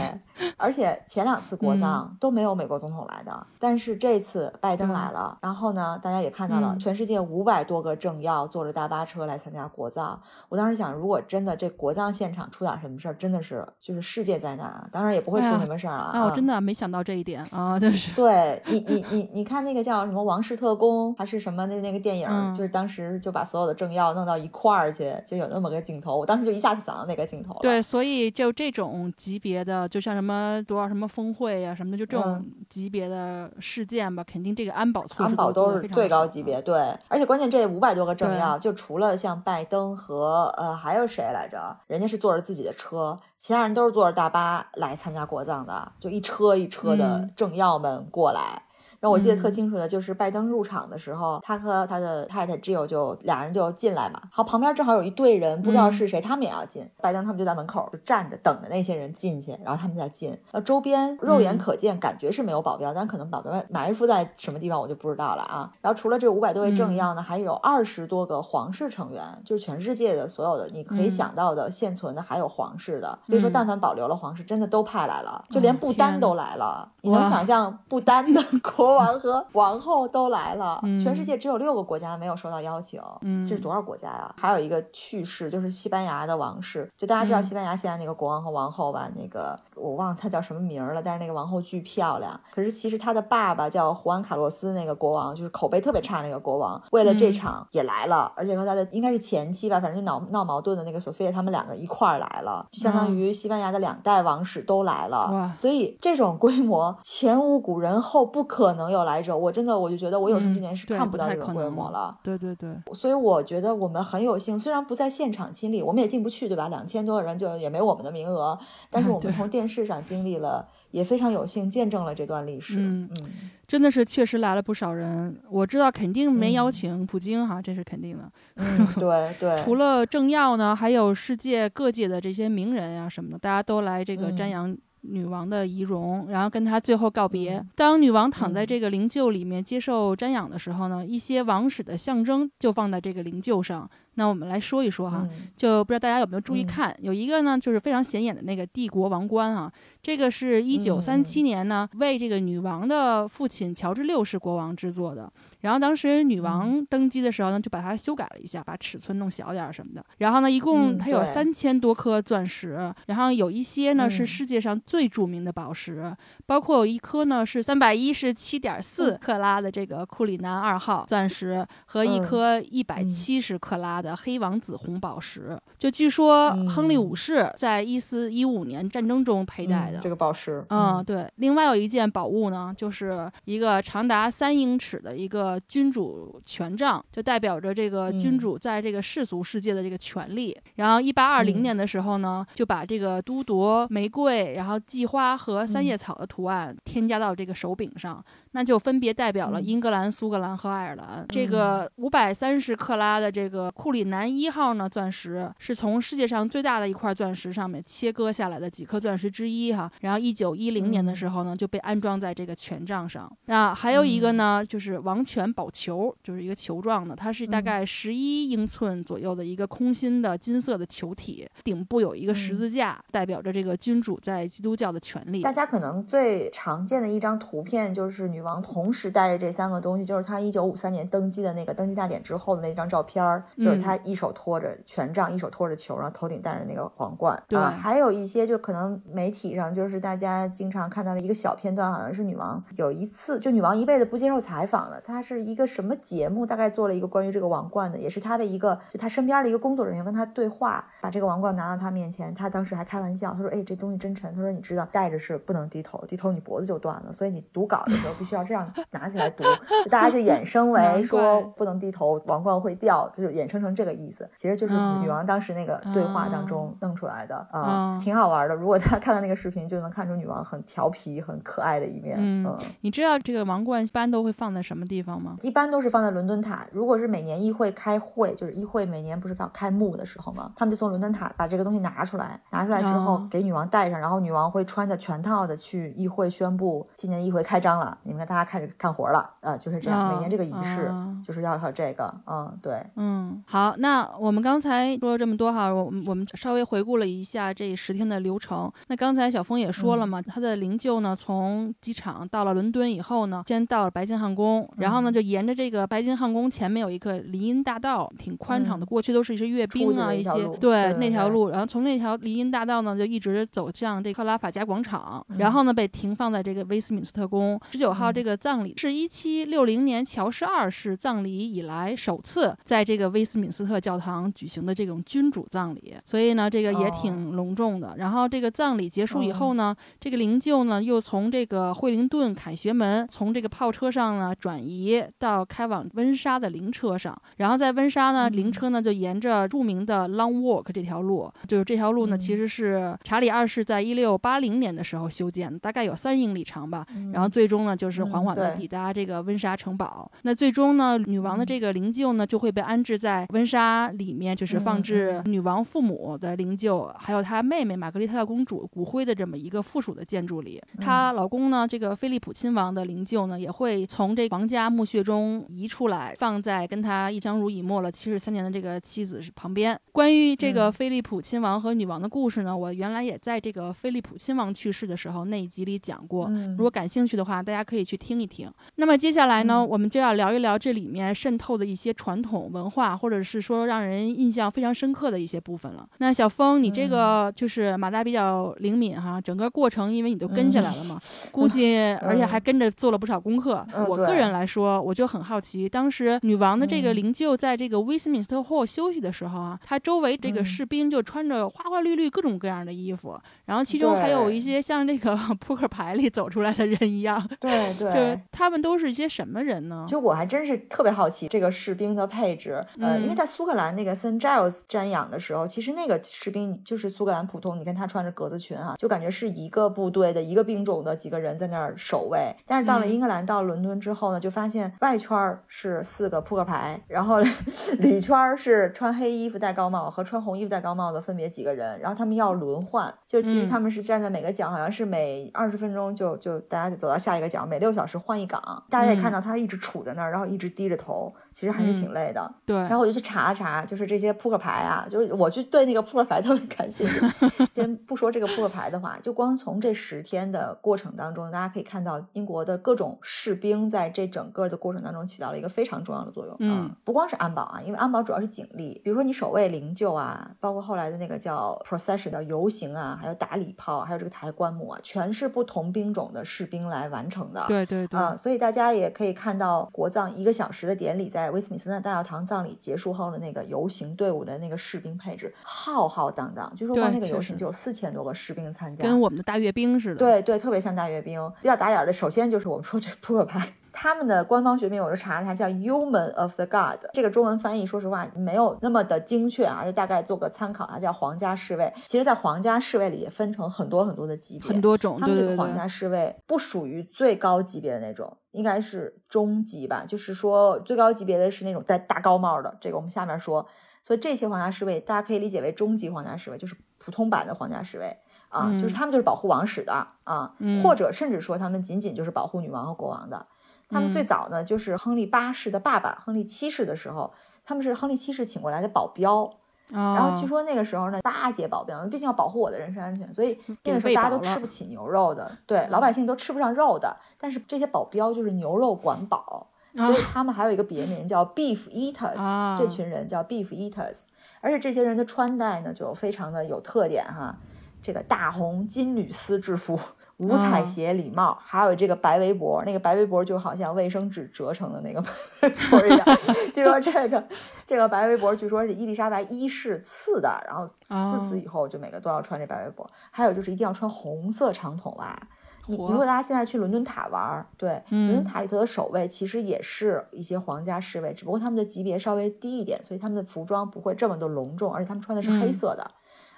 而且前两次国葬都没有美国总统来的，但是这次拜登来了。然后呢，大家也看到了，全世界五百多个政要坐着大巴车来参加国葬。我当时想，如果真的这国葬现场出点什么事儿，真的是就是世界灾难啊！当然也不会出什么事儿啊。啊，我真的没想到这一点啊，就是。对你，你，你，你看那个叫什么《王室特工》还是什么的那个电影，就是当时。就把所有的政要弄到一块儿去，就有那么个镜头。我当时就一下子想到那个镜头了。对，所以就这种级别的，就像什么多少什么峰会呀什么的，就这种级别的事件吧，肯定这个安保措施安保都是最高级别。对，而且关键这五百多个政要，就除了像拜登和呃还有谁来着，人家是坐着自己的车，其他人都是坐着大巴来参加国葬的，就一车一车的政要们过来。让我记得特清楚的就是拜登入场的时候，他和他的太太 Jill 就俩人就进来嘛。好，旁边正好有一队人，不知道是谁，他们也要进。拜登他们就在门口就站着等着那些人进去，然后他们再进。呃，周边肉眼可见，感觉是没有保镖，但可能保镖埋伏在什么地方，我就不知道了啊。然后除了这五百多位政要呢，还有二十多个皇室成员，就是全世界的所有的你可以想到的现存的，还有皇室的。所以说，但凡保留了皇室，真的都派来了，就连不丹都来了。你能想象不丹的 国？王和 王后都来了，全世界只有六个国家没有收到邀请，这是多少国家呀？还有一个趣事，就是西班牙的王室，就大家知道西班牙现在那个国王和王后吧？那个我忘了他叫什么名了，但是那个王后巨漂亮。可是其实他的爸爸叫胡安卡洛斯，那个国王就是口碑特别差那个国王，为了这场也来了，而且和他的应该是前妻吧，反正就闹闹矛盾的那个索菲亚，他们两个一块儿来了，就相当于西班牙的两代王室都来了。所以这种规模前无古人后不可能。能有来者，我真的我就觉得我有生之年是看不到这个规模了。对对对，所以我觉得我们很有幸，虽然不在现场亲历，我们也进不去，对吧？两千多个人就也没我们的名额，但是我 们从电视上经历了，也非常有幸见证了这段历史。嗯嗯，真的是确实来了不少人。我知道肯定没邀请普京哈，这是肯定的。嗯，对 对。除了政要呢，还有世界各界的这些名人啊什么的，大家都来这个瞻仰。女王的仪容，然后跟她最后告别。当女王躺在这个灵柩里面接受瞻仰的时候呢，一些王室的象征就放在这个灵柩上。那我们来说一说哈，就不知道大家有没有注意看，有一个呢就是非常显眼的那个帝国王冠啊，这个是一九三七年呢为这个女王的父亲乔治六世国王制作的。然后当时女王登基的时候呢，就把它修改了一下，把尺寸弄小点儿什么的。然后呢，一共它有三千多颗钻石，然后有一些呢是世界上最著名的宝石，包括有一颗呢是三百一十七点四克拉的这个库里南二号钻石，和一颗一百七十克拉的黑王子红宝石。就据说亨利五世在一四一五年战争中佩戴的这个宝石。嗯，对。另外有一件宝物呢，就是一个长达三英尺的一个。君主权杖就代表着这个君主在这个世俗世界的这个权利。然后，一八二零年的时候呢，就把这个都铎玫瑰、然后蓟花和三叶草的图案添加到这个手柄上。那就分别代表了英格兰、苏格兰和爱尔兰。这个五百三十克拉的这个库里南一号呢，钻石是从世界上最大的一块钻石上面切割下来的几颗钻石之一哈。然后一九一零年的时候呢，就被安装在这个权杖上。那还有一个呢，就是王权宝球，就是一个球状的，它是大概十一英寸左右的一个空心的金色的球体，顶部有一个十字架，代表着这个君主在基督教的权利。大家可能最常见的一张图片就是女。王同时带着这三个东西，就是她一九五三年登基的那个登基大典之后的那张照片儿，就是他一手托着权杖，一手托着球，然后头顶戴着那个皇冠。对，还有一些就可能媒体上就是大家经常看到的一个小片段，好像是女王有一次，就女王一辈子不接受采访了，她是一个什么节目，大概做了一个关于这个王冠的，也是她的一个，就她身边的一个工作人员跟她对话，把这个王冠拿到她面前，她当时还开玩笑，她说：“哎，这东西真沉。”她说：“你知道戴着是不能低头，低头你脖子就断了，所以你读稿的时候必须要这样拿起来读。”大家就衍生为 说不能低头，王冠会掉，就是衍生成这个意思，其实就是女王当时那个对话当中弄出来的啊，挺好玩的。如果大家看到那个视频，就能看出女王很调皮、很可爱的一面。嗯，你知道这个王冠一般都会放在什么地方吗？一般都是放在伦敦塔。如果是每年议会开会，就是议会每年不是要开幕的时候吗？他们就从伦敦塔把这个东西拿出来，拿出来之后给女王戴上，然后女王会穿着全套的去议会宣布今年议会开张了，你们看大家开始干活了，呃，就是这样。每年这个仪式就是要要这个，嗯，对，嗯，好，那我们刚才说了这么多哈，我我们稍微回顾了一下这十天的流程。那刚才小峰也说了嘛，他的灵柩呢从机场到了伦敦以后呢，先到了白金汉宫，然后呢就沿着这个白金汉宫前面有一个林荫大道，挺宽敞的，过去都是一些阅兵啊一些，对那条路，然后从那条林荫大道呢就一直走向这克拉法加广场，然后呢被停放在这个威斯敏斯特宫。十九号这个葬礼是一七六零年乔治二世葬礼以来首次在这个威斯敏斯特教堂举行的这种君主葬礼，所以呢这个也挺隆重的。然后这个葬礼结束以后呢，这个灵柩呢又从这个惠灵顿凯旋门从这个炮车上呢转移到开往温莎的灵车上，然后在温莎呢灵车呢就沿着著名的 Long Walk 这条路，就是这条路呢其实是查理二世在一六八零年的时候修建的，大概有三英里长吧。然后最终呢就是缓缓的抵达这个温莎城堡。那最终呢女王的这个灵柩呢就会被安置在温莎里面，就是放置女王父母的灵柩，还有她妹妹玛格丽特公主骨灰的这么一个附属的建筑里。她老公呢这个菲利普亲王的灵柩呢也会从这皇家墓穴中移出来，放在跟他一相濡以沫了七十三年的这个妻子旁边。关于这个菲利普亲王和女王的故事呢，我原来也在这个菲利普亲王去世的时候那一集里讲过。如果感兴趣的话，大家可以去听一听。那么接下来呢，我们就要聊一聊这里面渗透的一些传统文化，或者是说让人印象非常深刻的一些部分了。那小峰，你这个就是马达比较灵敏哈，整个过程因为你都跟下来了嘛，估计 而且还跟着做了不少功课。我个人来说，我就很好奇，当时女王的这个灵柩在这个威斯敏斯特 Hall 休息的时候啊，她周围这个士兵就穿着花花绿绿各种各样的衣服，然后其中还有一些像那个 扑克牌里走出来的人一样。对对，就他们都是一些什么人呢？其实我还真是特别好奇这个士兵的配置，呃，因为在苏格兰那个 St Giles 瞻仰的时候，其实那个士兵就是苏格兰普通，你看他穿着格子裙啊，就感觉是一个部队的一个兵种的几个人在那儿守卫。但是到了英格兰，到伦敦之后呢，就发现外圈是四个扑克牌，然后 里圈是穿黑衣服戴高帽和穿红衣服戴高帽的分别几个人，然后他们要轮换，就其实他们是站在每个角，好像是每二十分钟就就大家走到下一个角，每六小时换一岗。大家也看到他一直杵在那儿，然后一直低着头。其实还是挺累的，对。然后我就去查了查，就是这些扑克牌啊，就是我就对那个扑克牌 特别感兴趣。先不说这个扑克牌的话，就光从这十天的过程当中，大家可以看到英国的各种士兵在这整个的过程当中起到了一个非常重要的作用。嗯，不光是安保啊，因为安保主要是警力，比如说你守卫灵柩啊，包括后来的那个叫 procession 的游行啊，还有打礼炮，还有这个抬棺木啊，全是不同兵种的士兵来完成的。对对对。啊，所以大家也可以看到国葬一个小时的典礼在。在威斯敏斯特大教堂葬礼结束后的那个游行队伍的那个士兵配置浩浩荡荡，据说光那个游行就有四千多个士兵参加，跟我们的大阅兵似的。对对，特别像大阅兵。比较打眼的，首先就是我们说这扑克牌，他们的官方学名我就查了查，叫 Human of the God。这个中文翻译说实话没有那么的精确啊，就大概做个参考啊，叫皇家侍卫。其实，在皇家侍卫里也分成很多很多的级别，很多种。他们这个皇家侍卫不属于最高级别的那种。应该是中级吧，就是说最高级别的是那种戴大高帽的，这个我们下面说。所以这些皇家侍卫，大家可以理解为中级皇家侍卫，就是普通版的皇家侍卫啊，就是他们就是保护王室的啊，或者甚至说他们仅仅就是保护女王和国王的。他们最早呢，就是亨利八世的爸爸亨利七世的时候，他们是亨利七世请过来的保镖。然后据说那个时候呢，巴结保镖，毕竟要保护我的人身安全，所以那个时候大家都吃不起牛肉的，对，老百姓都吃不上肉的。但是这些保镖就是牛肉管饱，所以他们还有一个别名叫 Beef Eaters，这群人叫 Beef Eaters。而且这些人的穿戴呢，就非常的有特点哈。这个大红金缕丝制服。五彩鞋礼帽，还有这个白围脖，那个白围脖就好像卫生纸折成的那个围脖一样。据说这个这个白围脖，据说是伊丽莎白一世赐的，然后自此以后就每个都要穿这白围脖。还有就是一定要穿红色长筒袜。你如果大家现在去伦敦塔玩，对，伦敦塔里头的守卫其实也是一些皇家侍卫，只不过他们的级别稍微低一点，所以他们的服装不会这么的隆重，而且他们穿的是黑色的。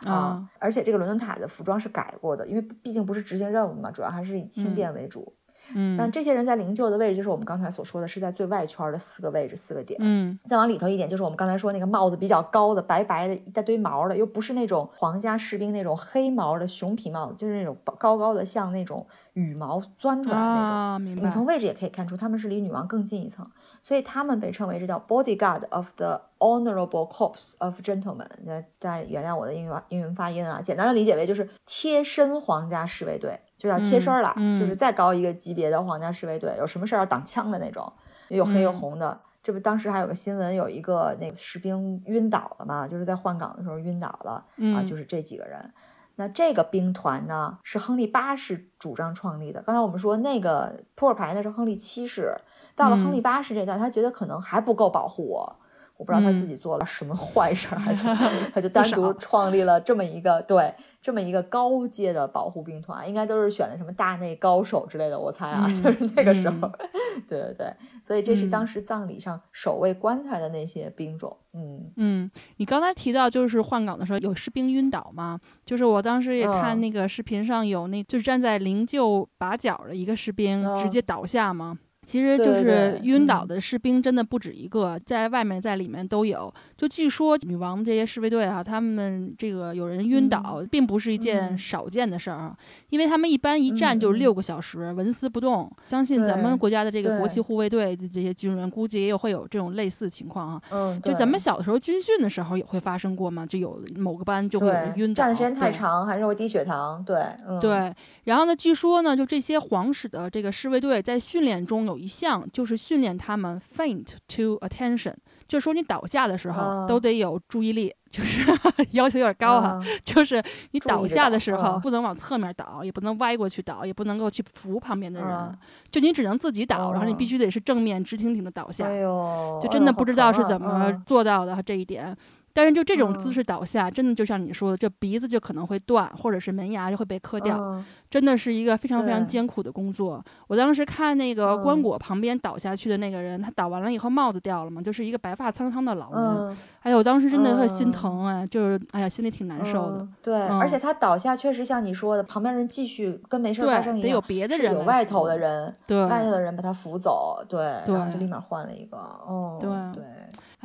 啊，而且这个伦敦塔的服装是改过的，因为毕竟不是执行任务嘛，主要还是以轻便为主。嗯，但这些人在灵柩的位置，就是我们刚才所说的是在最外圈的四个位置，四个点。嗯，再往里头一点，就是我们刚才说那个帽子比较高的，白白的，一大堆毛的，又不是那种皇家士兵那种黑毛的熊皮帽子，就是那种高高的，像那种羽毛钻出来的那种。啊，明白。你从位置也可以看出，他们是离女王更近一层。所以他们被称为这叫 bodyguard of the honorable corps of gentlemen。那再原谅我的英语英文发音啊，简单的理解为就是贴身皇家侍卫队，就叫贴身了，就是再高一个级别的皇家侍卫队，有什么事儿要挡枪的那种，又黑又红的。这不当时还有个新闻，有一个那个士兵晕倒了嘛，就是在换岗的时候晕倒了啊，就是这几个人。那这个兵团呢，是亨利八世主张创立的。刚才我们说那个扑克牌呢是亨利七世。到了亨利八世这代，他觉得可能还不够保护我，我不知道他自己做了什么坏事，还 他就单独创立了这么一个对这么一个高阶的保护兵团，应该都是选的什么大内高手之类的，我猜啊，就是那个时候，对对对，所以这是当时葬礼上守卫棺材的那些兵种，嗯。嗯，你刚才提到就是换岗的时候有士兵晕倒吗？就是我当时也看那个视频上有那，就是站在灵柩把角的一个士兵直接倒下吗？其实就是晕倒的士兵真的不止一个，在外面在里面都有。就据说女王这些侍卫队哈，他们这个有人晕倒，并不是一件少见的事儿啊，因为他们一般一站就是六个小时，纹丝不动。相信咱们国家的这个国旗护卫队的这些军人，估计也有会有这种类似情况啊。嗯，就咱们小的时候军训的时候也会发生过嘛，就有某个班就会有人晕倒，站的时间太长还是会低血糖。对，对。然后呢，据说呢，就这些皇室的这个侍卫队在训练中有。有一项就是训练他们 faint to attention，就是说你倒下的时候都得有注意力，就是 要求有点高哈，就是你倒下的时候不能往侧面倒，也不能歪过去倒，也不能够去扶旁边的人，就你只能自己倒，然后你必须得是正面直挺挺的倒下，就真的不知道是怎么做到的这一点。但是就这种姿势倒下，真的就像你说的，这鼻子就可能会断，或者是门牙就会被磕掉，真的是一个非常非常艰苦的工作。我当时看那个棺椁旁边倒下去的那个人，他倒完了以后帽子掉了嘛，就是一个白发苍苍的老人。哎呦，我当时真的特心疼哎，就是哎呀，心里挺难受的。对，而且他倒下确实像你说的，旁边人继续跟没事发生一样，得有别的人，有外头的人，对，外头的人把他扶走，对，然后就立马换了一个。哦，对对。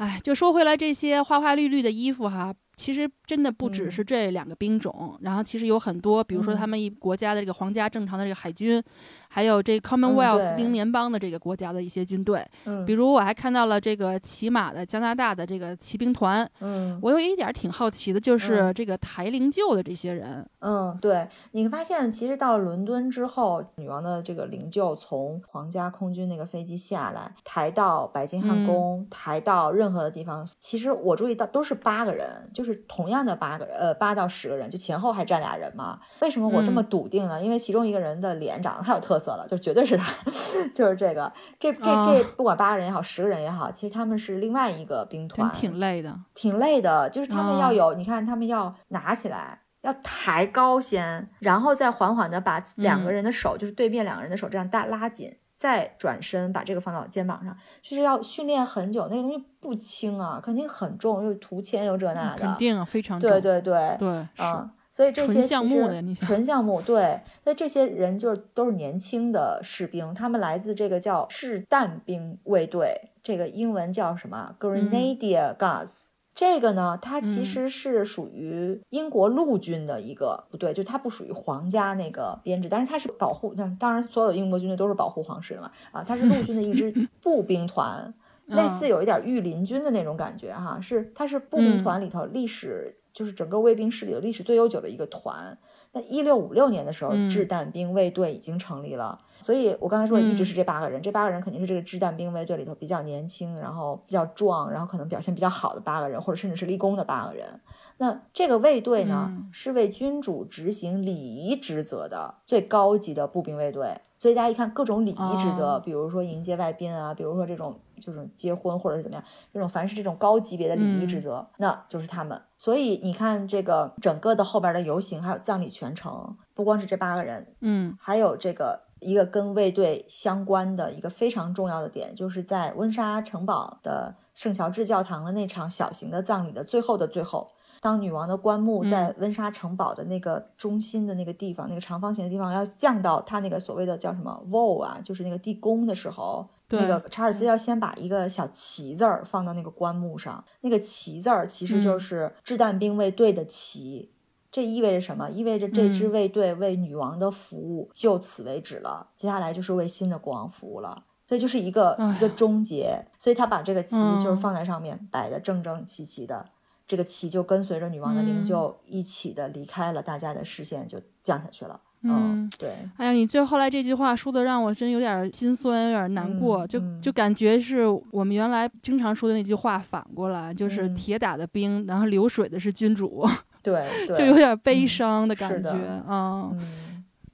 哎，就说回来，这些花花绿绿的衣服哈。其实真的不只是这两个兵种，然后其实有很多，比如说他们一国家的这个皇家正常的这个海军，还有这 Commonwealth 英联邦的这个国家的一些军队。嗯，比如我还看到了这个骑马的加拿大的这个骑兵团。嗯，我有一点挺好奇的，就是这个抬灵柩的这些人。嗯，对，你发现其实到了伦敦之后，女王的这个灵柩从皇家空军那个飞机下来，抬到白金汉宫，抬到任何的地方，其实我注意到都是八个人，就是。同样的八个人，呃，八到十个人，就前后还站俩人嘛？为什么我这么笃定呢？因为其中一个人的脸长得太有特色了，就绝对是他，就是这个。这这这，不管八个人也好，十个人也好，其实他们是另外一个兵团，挺累的，挺累的。就是他们要有，你看他们要拿起来，要抬高先，然后再缓缓的把两个人的手，就是对面两个人的手这样大拉紧。再转身把这个放到肩膀上，就是要训练很久，那个东西不轻啊，肯定很重，又涂铅又这那的，肯定啊，非常重。对对对对，啊，所以这些项目的纯项目，对，那这些人就是都是年轻的士兵，他们来自这个叫士弹兵卫队，这个英文叫什么？Grenadier Guards。这个呢，它其实是属于英国陆军的一个，不对，就它不属于皇家那个编制，但是它是保护。那当然，所有的英国军队都是保护皇室的嘛。啊，它是陆 军的一支步兵团，类似有一点御林军的那种感觉哈。是，它是步兵团里头历史就是整个卫兵室里的历史最悠久的一个团。那一六五六年的时候，掷弹兵卫队已经成立了。所以我刚才说一直是这八个人，这八个人肯定是这个掷弹兵卫队里头比较年轻，然后比较壮，然后可能表现比较好的八个人，或者甚至是立功的八个人。那这个卫队呢，是为君主执行礼仪职责的最高级的步兵卫队。所以大家一看各种礼仪职责，比如说迎接外宾啊，比如说这种就是结婚或者是怎么样，这种凡是这种高级别的礼仪职责，那就是他们。所以你看这个整个的后边的游行，还有葬礼全程，不光是这八个人，嗯，还有这个一个跟卫队相关的一个非常重要的点，就是在温莎城堡的圣乔治教堂的那场小型的葬礼的最后的最后。当女王的棺木在温莎城堡的那个中心的那个地方，那个长方形的地方要降到他那个所谓的叫什么 wall 啊，就是那个地宫的时候，那个查尔斯要先把一个小旗字儿放到那个棺木上，那个旗字儿其实就是掷弹兵卫队的旗，这意味着什么？意味着这支卫队为女王的服务就此为止了，接下来就是为新的国王服务了，所以就是一个一个终结，所以他把这个旗就是放在上面摆的正正齐齐的。这个旗就跟随着女王的灵柩一起的离开了大家的视线，就降下去了。嗯，对。哎呀，你最后来这句话说的让我真有点心酸，有点难过，就就感觉是我们原来经常说的那句话反过来，就是铁打的兵，然后流水的是君主。对，就有点悲伤的感觉啊。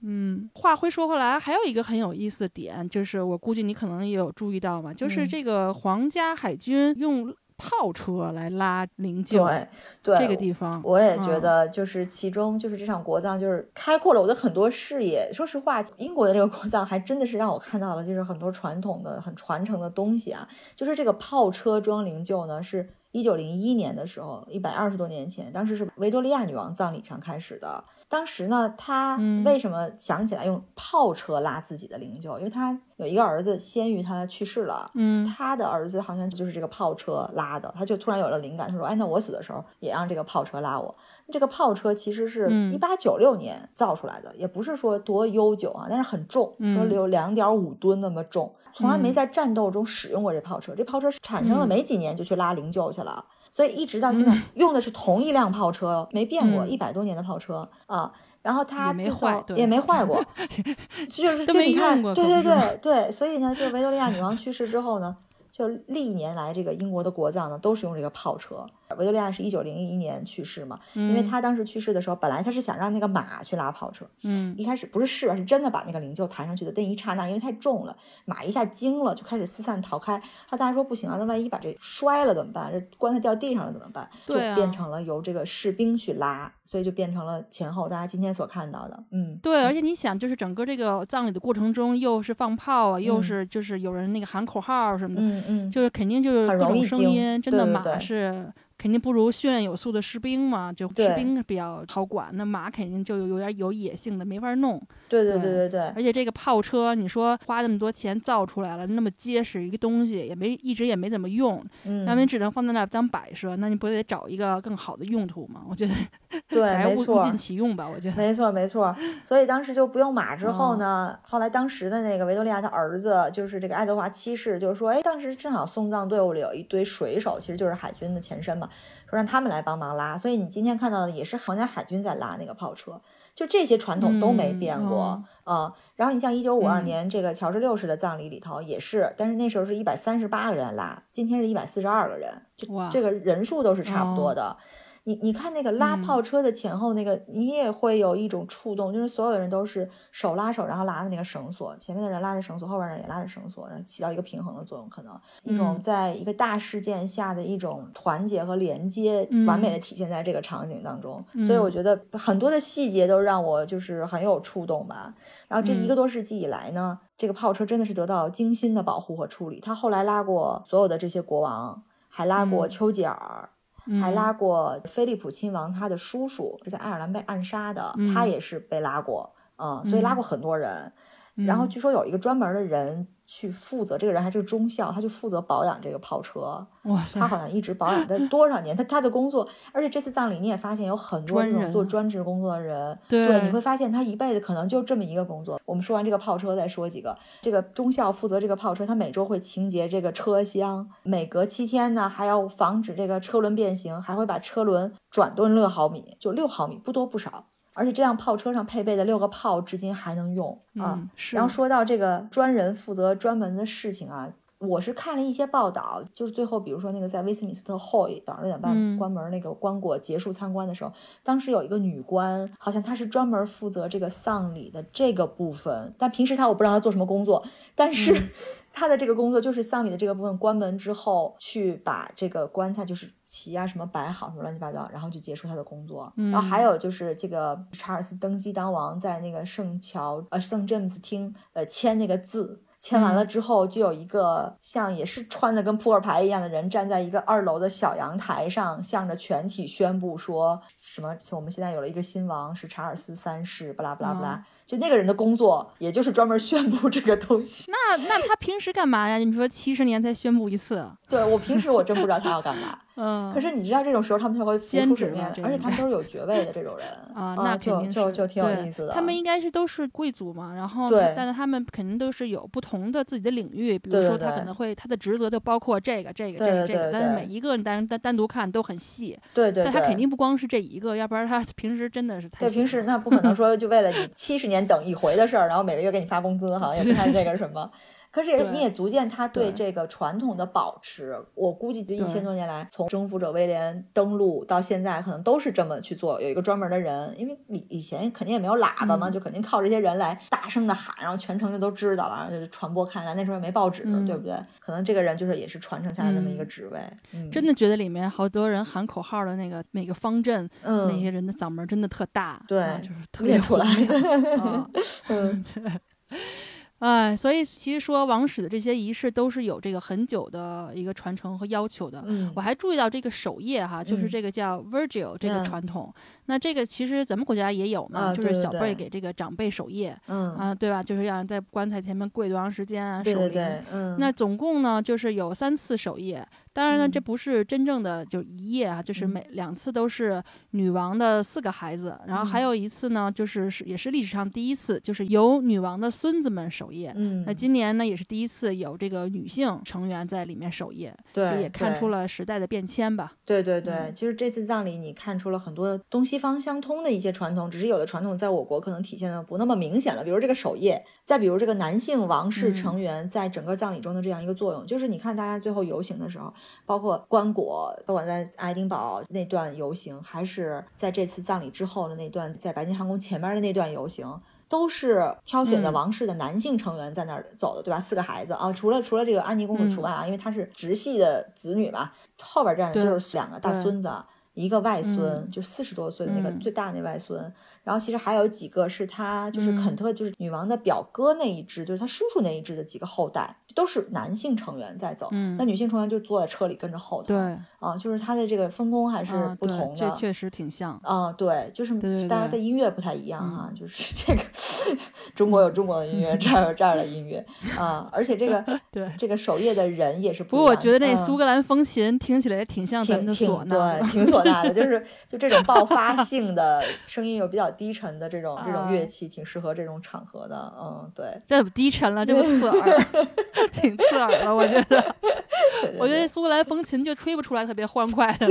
嗯，话回说回来，还有一个很有意思的点，就是我估计你可能也有注意到嘛，就是这个皇家海军用。炮车来拉灵柩，对对，这个地方我也觉得，就是其中就是这场国葬，就是开阔了我的很多视野。说实话，英国的这个国葬还真的是让我看到了，就是很多传统的、很传承的东西啊。就是这个炮车装灵柩呢，是一九零一年的时候，一百二十多年前，当时是维多利亚女王葬礼上开始的。当时呢，他为什么想起来用炮车拉自己的灵柩？因为他有一个儿子先于他去世了，嗯，他的儿子好像就是这个炮车拉的，他就突然有了灵感，他说：“哎，那我死的时候也让这个炮车拉我。”这个炮车其实是一八九六年造出来的，也不是说多悠久啊，但是很重，说有两点五吨那么重，从来没在战斗中使用过这炮车。这炮车产生了没几年就去拉灵柩去了。所以一直到现在用的是同一辆炮车，没变过，一百多年的炮车啊。然后它没坏，也没坏过，就是就你看，对对对对。所以呢，就维多利亚女王去世之后呢。就历年来，这个英国的国葬呢，都是用这个炮车。维多利亚是一九零一年去世嘛，因为他当时去世的时候，本来他是想让那个马去拉跑车，嗯，一开始不是试，是真的把那个灵柩抬上去的。那一刹那，因为太重了，马一下惊了，就开始四散逃开。他大家说不行啊，那万一把这摔了怎么办？这棺材掉地上了怎么办？就变成了由这个士兵去拉，所以就变成了前后大家今天所看到的。嗯，对，而且你想，就是整个这个葬礼的过程中，又是放炮啊，又是就是有人那个喊口号什么的。嗯，就是肯定就是各种声音，真的马是肯定不如训练有素的士兵嘛，就士兵比较好管，那马肯定就有有点有野性的，没法弄。对对对对对。而且这个炮车，你说花那么多钱造出来了，那么结实一个东西，也没一直也没怎么用，那你只能放在那儿当摆设，那你不得找一个更好的用途吗？我觉得对，没错，物尽其用吧，我觉得。没错没错。所以当时就不用马之后呢，后来当时的那个维多利亚的儿子，就是这个爱德华七世，就是说，哎，当时正好送葬队伍里有一堆水手，其实就是海军的前身嘛。说让他们来帮忙拉，所以你今天看到的也是皇家海军在拉那个炮车，就这些传统都没变过啊。然后你像一九五二年这个乔治六世的葬礼里头也是，但是那时候是一百三十八个人拉，今天是一百四十二个人，就这个人数都是差不多的。你你看那个拉炮车的前后那个，你也会有一种触动，就是所有的人都是手拉手，然后拉着那个绳索，前面的人拉着绳索，后边人也拉着绳索，然后起到一个平衡的作用，可能一种在一个大事件下的一种团结和连接，完美的体现在这个场景当中。所以我觉得很多的细节都让我就是很有触动吧。然后这一个多世纪以来呢，这个炮车真的是得到精心的保护和处理。他后来拉过所有的这些国王，还拉过丘吉尔。还拉过菲利普亲王他的叔叔是在爱尔兰被暗杀的，他也是被拉过，嗯，所以拉过很多人。然后据说有一个专门的人。去负责这个人还是个中校，他就负责保养这个跑车。哇他好像一直保养在多少年？他他的工作，而且这次葬礼你也发现有很多那种做专职工作的人。对，你会发现他一辈子可能就这么一个工作。我们说完这个炮车，再说几个。这个中校负责这个炮车，他每周会清洁这个车厢，每隔七天呢还要防止这个车轮变形，还会把车轮转动六毫米，就六毫米，不多不少。而且这辆炮车上配备的六个炮至今还能用啊。然后说到这个专人负责专门的事情啊。我是看了一些报道，就是最后，比如说那个在威斯敏斯特后早上六点半关门那个棺椁结束参观的时候，当时有一个女官，好像她是专门负责这个丧礼的这个部分，但平时她我不知道她做什么工作，但是她的这个工作就是丧礼的这个部分关门之后去把这个棺材就是旗啊什么摆好什么乱七八糟，然后就结束他的工作。然后还有就是这个查尔斯登基当王在那个圣乔呃圣詹姆斯厅呃签那个字。签完了之后，就有一个像也是穿的跟扑克牌一样的人站在一个二楼的小阳台上，向着全体宣布说什么：我们现在有了一个新王，是查尔斯三世，巴拉巴拉巴拉。就那个人的工作，也就是专门宣布这个东西。那那他平时干嘛呀？你说七十年才宣布一次？对我平时我真不知道他要干嘛。嗯。可是你知道这种时候他们才会浮出水面，而且他们都是有爵位的这种人 啊，那就就就挺有意思的。他们应该是都是贵族嘛，然后但是他们肯定都是有不同的自己的领域，比如说他可能会他的职责就包括这个这个这个这个，但是每一个你单单单独看都很细。对对。但他肯定不光是这一个，要不然他平时真的是太。对，平时那不可能说就为了你七十年等一回的事儿。然后每个月给你发工资，好像也不太这个什么。可是也你也足见他对这个传统的保持。我估计就一千多年来，从征服者威廉登陆到现在，可能都是这么去做。有一个专门的人，因为以以前肯定也没有喇叭嘛，就肯定靠这些人来大声的喊，然后全城就都知道了，然后就传播开来。那时候也没报纸，对不对？可能这个人就是也是传承下来这么一个职位。真的觉得里面好多人喊口号的那个每个方阵，那些人的嗓门真的特大，对，就是特别出来。嗯，对。哎，所以其实说王室的这些仪式都是有这个很久的一个传承和要求的。嗯，我还注意到这个守夜哈，就是这个叫 Virgil 这个传统。那这个其实咱们国家也有呢，就是小辈给这个长辈守夜。嗯啊，对吧？就是要在棺材前面跪多长时间啊？守灵。对对。嗯。那总共呢，就是有三次守夜。当然呢，这不是真正的就一夜啊，就是每两次都是女王的四个孩子，然后还有一次呢，就是是也是历史上第一次，就是由女王的孙子们守夜。嗯，那今年呢也是第一次有这个女性成员在里面守夜，对，也看出了时代的变迁吧。对对对，就是这次葬礼你看出了很多东西方相通的一些传统，只是有的传统在我国可能体现的不那么明显了，比如这个守夜，再比如这个男性王室成员在整个葬礼中的这样一个作用，就是你看大家最后游行的时候，包括棺椁不管在爱丁堡那段游行，还是在这次葬礼之后的那段在白金汉宫前面的那段游行，都是挑选的王室的男性成员在那儿走的，对吧？四个孩子。啊，除了除了这个安妮公主除外啊，因为她是直系的子女嘛，后边站的就是两个大孙子，一个外孙，就四十多岁的那个最大那外孙，然后其实还有几个是他就是肯特就是女王的表哥那一支，就是他叔叔那一支的几个后代。都是男性成员在走，那女性成员就坐在车里跟着后头。对啊，就是他的这个分工还是不同的，这确实挺像。啊，对，就是大家的音乐不太一样哈，就是 这个 中国有中国的音乐，这儿有这儿的音乐啊，而且这个对这个守夜的人也是不。不过我觉得那苏格兰风琴听起来挺像咱们的唢呐，对，挺唢呐的，就是就这种爆发性的声音又比较低沉的这种这种乐器，挺适合这种场合的。嗯，对，这不低沉了，这不刺耳。挺刺耳的，我觉得。我觉得苏格兰风琴就吹不出来特别欢快的，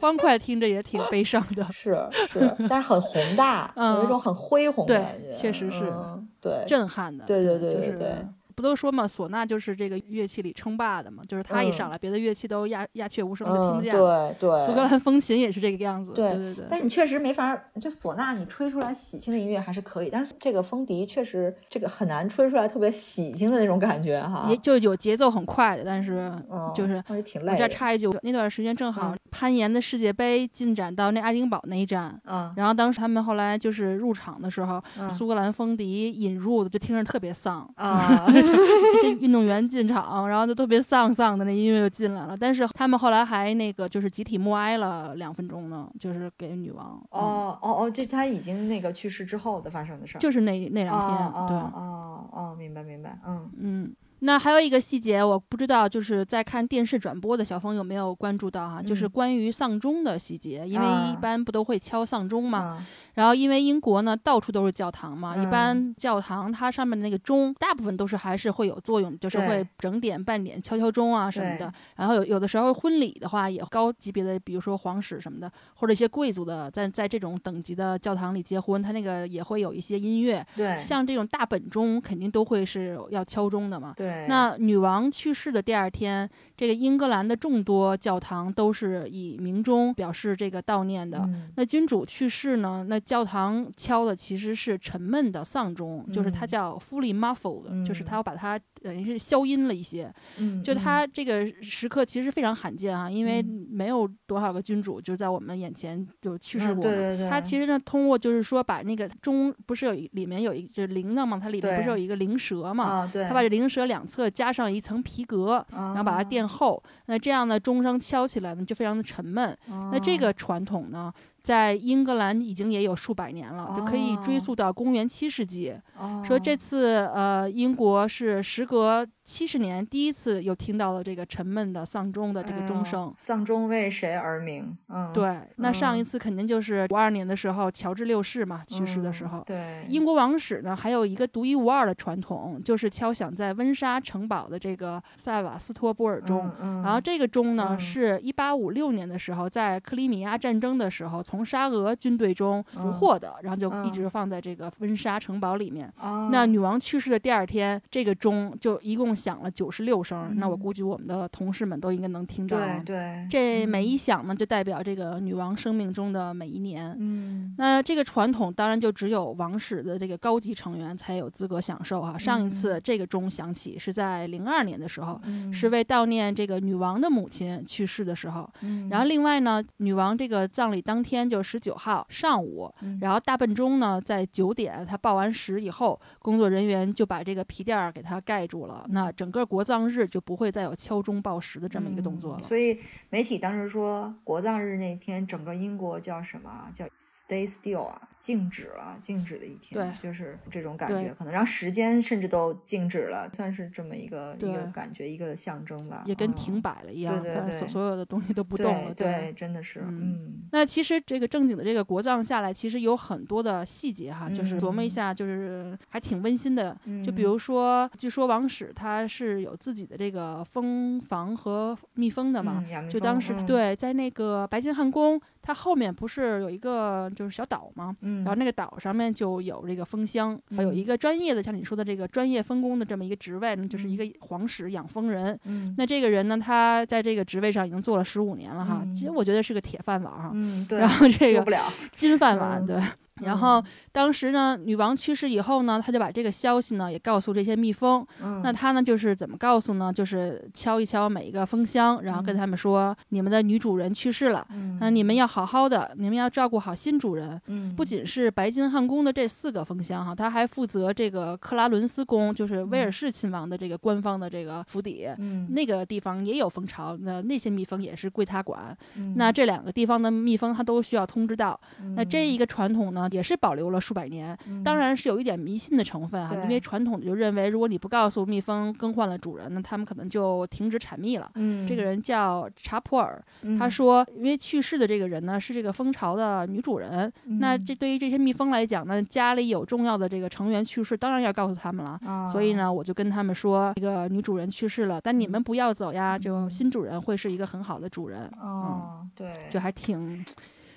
欢快听着也挺悲伤的。是是，但是很宏大，有一种很恢宏的感觉。确实是，对，震撼的。对对对对对。不都说嘛，唢呐就是这个乐器里称霸的嘛，就是他一上来，别的乐器都鸦鸦雀无声的听不见。对对，苏格兰风琴也是这个样子。对对对。但是你确实没法，就唢呐你吹出来喜庆的音乐还是可以，但是这个风笛确实这个很难吹出来特别喜庆的那种感觉哈。也就有节奏很快的，但是就是也挺累。我这插一句，那段时间正好攀岩的世界杯进展到那爱丁堡那一站，嗯，然后当时他们后来就是入场的时候，苏格兰风笛引入的，就听着特别丧啊。运动员进场，然后就特别丧丧的那音乐就进来了。但是他们后来还那个就是集体默哀了两分钟呢，就是给女王。哦哦哦，这他已经那个去世之后的发生的事儿，就是那那两天。对，哦哦，明白明白，嗯嗯。那还有一个细节，我不知道，就是在看电视转播的小峰有没有关注到哈，就是嗯关于丧钟的细节，因为啊一般不都会敲丧钟嘛。啊然后因为英国呢到处都是教堂嘛，一嗯般教堂它上面的那个钟，大部分都是还是会有作用，就是会整点半点敲敲钟啊什么的。然后有有的时候婚礼的话，也高级别的，比如说皇室什么的，或者一些贵族的，在在这种等级的教堂里结婚，它那个也会有一些音乐。对，像这种大本钟肯定都会是要敲钟的嘛。对，那女王去世的第二天，这个英格兰的众多教堂都是以鸣钟表示这个悼念的。嗯那君主去世呢，那教堂敲的其实是沉闷的丧钟，就是它嗯叫 fully muffled，、就是嗯它要把它等于是消音了一些。嗯，就嗯它这个时刻其实非常罕见哈、因为嗯没有多少个君主就在我们眼前就去世嗯过嘛。对对对它其实呢，通过就是说把那个钟不是有一里面有一就是铃铛嘛，它里面不是有一个灵蛇嘛，啊，对，它把这灵蛇两侧加上一层皮革，然然后把它垫厚，那这样呢钟声敲起来呢就非常的沉闷。哦那这个传统呢，在英格兰已经也有数百年了，就可以追哦溯到公元七世纪。哦说这次呃，英国是时隔七十年第一次又听到了这个沉闷的丧钟的这个钟声。哎丧钟为谁而鸣？嗯，对，那上一嗯次肯定就是五二年的时候，乔治六世嘛去世的时嗯候。对，英国王室呢，还有一个独一无二的传统，就是敲响在温莎城堡的这个塞瓦斯托波尔钟。嗯，嗯然后这个钟呢，嗯是一八五六年的时候，在克里米亚战争的时候，从沙俄军队中俘嗯获的，然后就一嗯直放在这个温莎城堡里面。哦那女王去世的第二天，这个钟就一共响了九十六声。那我嗯估计我们的同事们都应该能听到啊。对对，这每嗯一响呢，就代表这个女王生命中的每一年。嗯那这个传统当然就只有王室的这个高级成员才有资格享受哈、上一次这个钟响起是在零二年的时候，嗯是为悼念这个女王的母亲去世的时候。嗯然后另外呢，女王这个葬礼当天就十九号上午，嗯然后大笨钟呢在九点她报完时以后，工作人员就把这个皮垫儿给它盖住了，那整个国葬日就不会再有敲钟报时的这么一个动作了。嗯所以媒体当时说，国葬日那天，整个英国叫什么啊？叫 stay still 啊，静止啊，静止的一天，对就是这种感觉，可能让时间甚至都静止了，算是这么一个一个感觉，一个象征吧。也跟嗯停摆了一样，对对对所所有的东西都不动了。对对，真的是，嗯嗯那其实这个正经的这个国葬下来，其实有很多的细节哈，就是琢磨一嗯下，就是还挺温馨的。嗯，就比如说，据说王室他是有自己的这个蜂房和蜜蜂的嘛，嗯就当时、嗯对，在那个白金汉宫，它后面不是有一个就是小岛吗？嗯，然后那个岛上面就有这个蜂箱，还有一个专业的，像你说的这个专业分工的这么一个职位，那就是一个皇室养蜂人。嗯那这个人呢，他在这个职位上已经做了十五年了哈，嗯其实我觉得是个铁饭碗哈。嗯对，然后这个金饭碗，嗯对。然后当时呢，女王去世以后呢，他就把这个消息呢也告诉这些蜜蜂。嗯那他呢就是怎么告诉呢？就是敲一敲每一个蜂箱，然后跟嗯他们说，你们的女主人去世了，嗯那你们要好好的，你们要照顾好新主人。嗯不仅是白金汉宫的这四个蜂箱哈，他还负责这个克拉伦斯宫，就是威尔士亲王的这个官方的这个府邸。嗯那个地方也有蜂巢，那那些蜜蜂也是归他管。嗯那这两个地方的蜜蜂，他都需要通知到。那这嗯一个传统呢，也是保留了数百年，嗯。当然是有一点迷信的成分哈，因为传统就认为，如果你不告诉蜜蜂更换了主人，那他们可能就停止产蜜了。嗯。这个人叫查普尔，他嗯说，因为去世的这个人呢是这个蜂巢的女主人，那嗯。这对于这些蜜蜂来讲呢，家里有重要的这个成员去世，当然要告诉他们了。所以啊呢，我就跟他们说，这个女主人去世了，但你们不要走呀，就嗯。新主人会是一个很好的主人，哦。对，就还挺，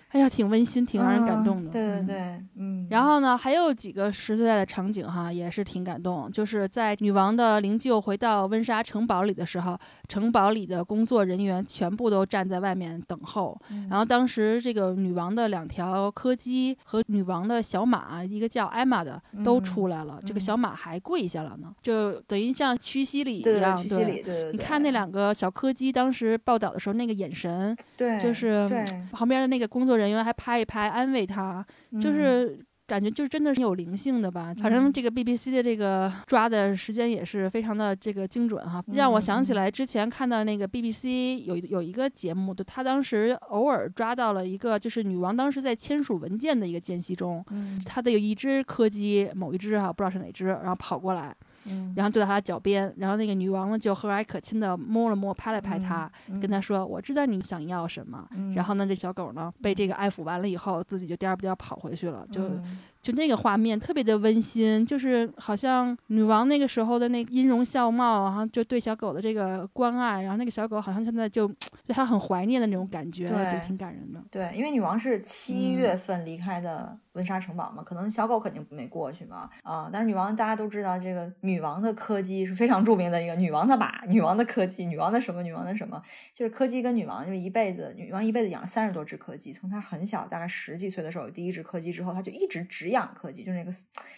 哎呀，挺温馨，挺让人感动的。嗯对对嗯对，嗯，然后呢，还有几个实实在在的场景哈，也是挺感动。就是在女王的灵柩回到温莎城堡里的时候，城堡里的工作人员全部都站在外面等候。嗯然后当时这个女王的两条柯基和女王的小马，一个叫艾玛的，都嗯出来了。这个嗯小马还跪下了呢，就等于像屈膝礼一样。对去西里，对对，你看那两个小柯基当时报道的时候，那个眼神，对，就是，旁边的那个工作人员还拍一拍安慰他，就嗯是感觉就真的是有灵性的吧。反正嗯这个 BBC 的这个抓的时间也是非常的这个精准哈，让我想起嗯来之前看到那个 BBC 有有一个节目，就他当时偶尔抓到了一个就是女王当时在签署文件的一个间隙中，嗯她的有一只柯基，某一只哈不知道是哪只，然后跑过来。嗯，然后就在他脚边，然后那个女王呢就和蔼可亲的摸了摸，拍了拍他，嗯跟他说：“我知道你想要什么。嗯。然后呢，这小狗呢被这个爱抚完了以后，自己就颠儿不颠儿跑回去了，就嗯就那个画面特别的温馨，就是好像女王那个时候的那个音容笑貌，然后就对小狗的这个关爱，然后那个小狗好像现在就对它很怀念的那种感觉，对就挺感人的。对，因为女王是七嗯月份离开的温莎城堡嘛，可能小狗肯定没过去嘛，啊、但是女王大家都知道，这个女王的柯基是非常著名的一个女王的马、女王的柯基、女王的什么、女王的什么，就是柯基跟女王就是一辈子，女王一辈子养了三十多只柯基，从她很小，大概十几岁的时候有第一只柯基之后，她就一直只养柯基，就是那个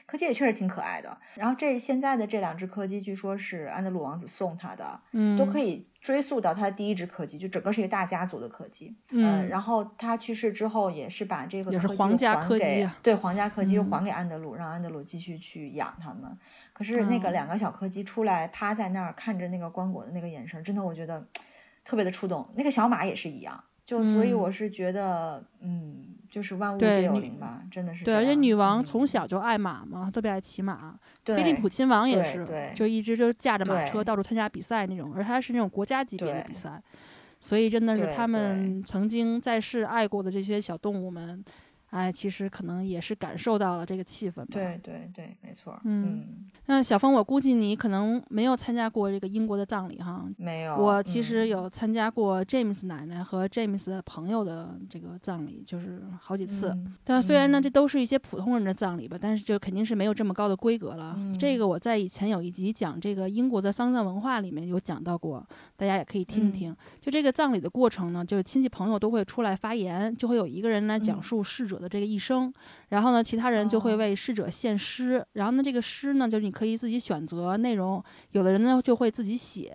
柯基也确实挺可爱的。然后这现在的这两只柯基，据说是安德鲁王子送他的，嗯，都可以追溯到他的第一只柯基，就整个是一个大家族的柯基。嗯呃然后他去世之后，也是把这个也是柯基皇家又还给柯基啊对皇家柯基又嗯还给安德鲁，让安德鲁继续去养他们。可是那个哦两个小柯基出来趴在那儿看着那个棺椁的那个眼神，真的我觉得特别的触动。那个小马也是一样，就所以嗯我是觉得，嗯，就是万物对皆有灵吧，真的是对，而且女王嗯从小就爱马嘛，特别爱骑马。对菲利普亲王也是就一直就驾着马车到处参加比赛那种，而他是那种国家级别的比赛，所以真的是他们曾经在世爱过的这些小动物们，哎，其实可能也是感受到了这个气氛吧。对对对，没错，嗯嗯，那小峰，我估计你可能没有参加过这个英国的葬礼哈。没有。我其实嗯有参加过 James 奶奶和 James 的朋友的这个葬礼，就是好几次。嗯但虽然呢，嗯这都是一些普通人的葬礼吧，但是就肯定是没有这么高的规格了。嗯这个我在以前有一集讲这个英国的丧葬文化里面有讲到过，大家也可以听听。就这个葬礼的过程呢，就是亲戚朋友都会出来发言，就会有一个人来讲嗯述逝者的这个一生，然后呢，其他人就会哦。为逝者献诗，然后呢，这个诗呢，就是你可以自己选择内容，有的人呢就会自己写，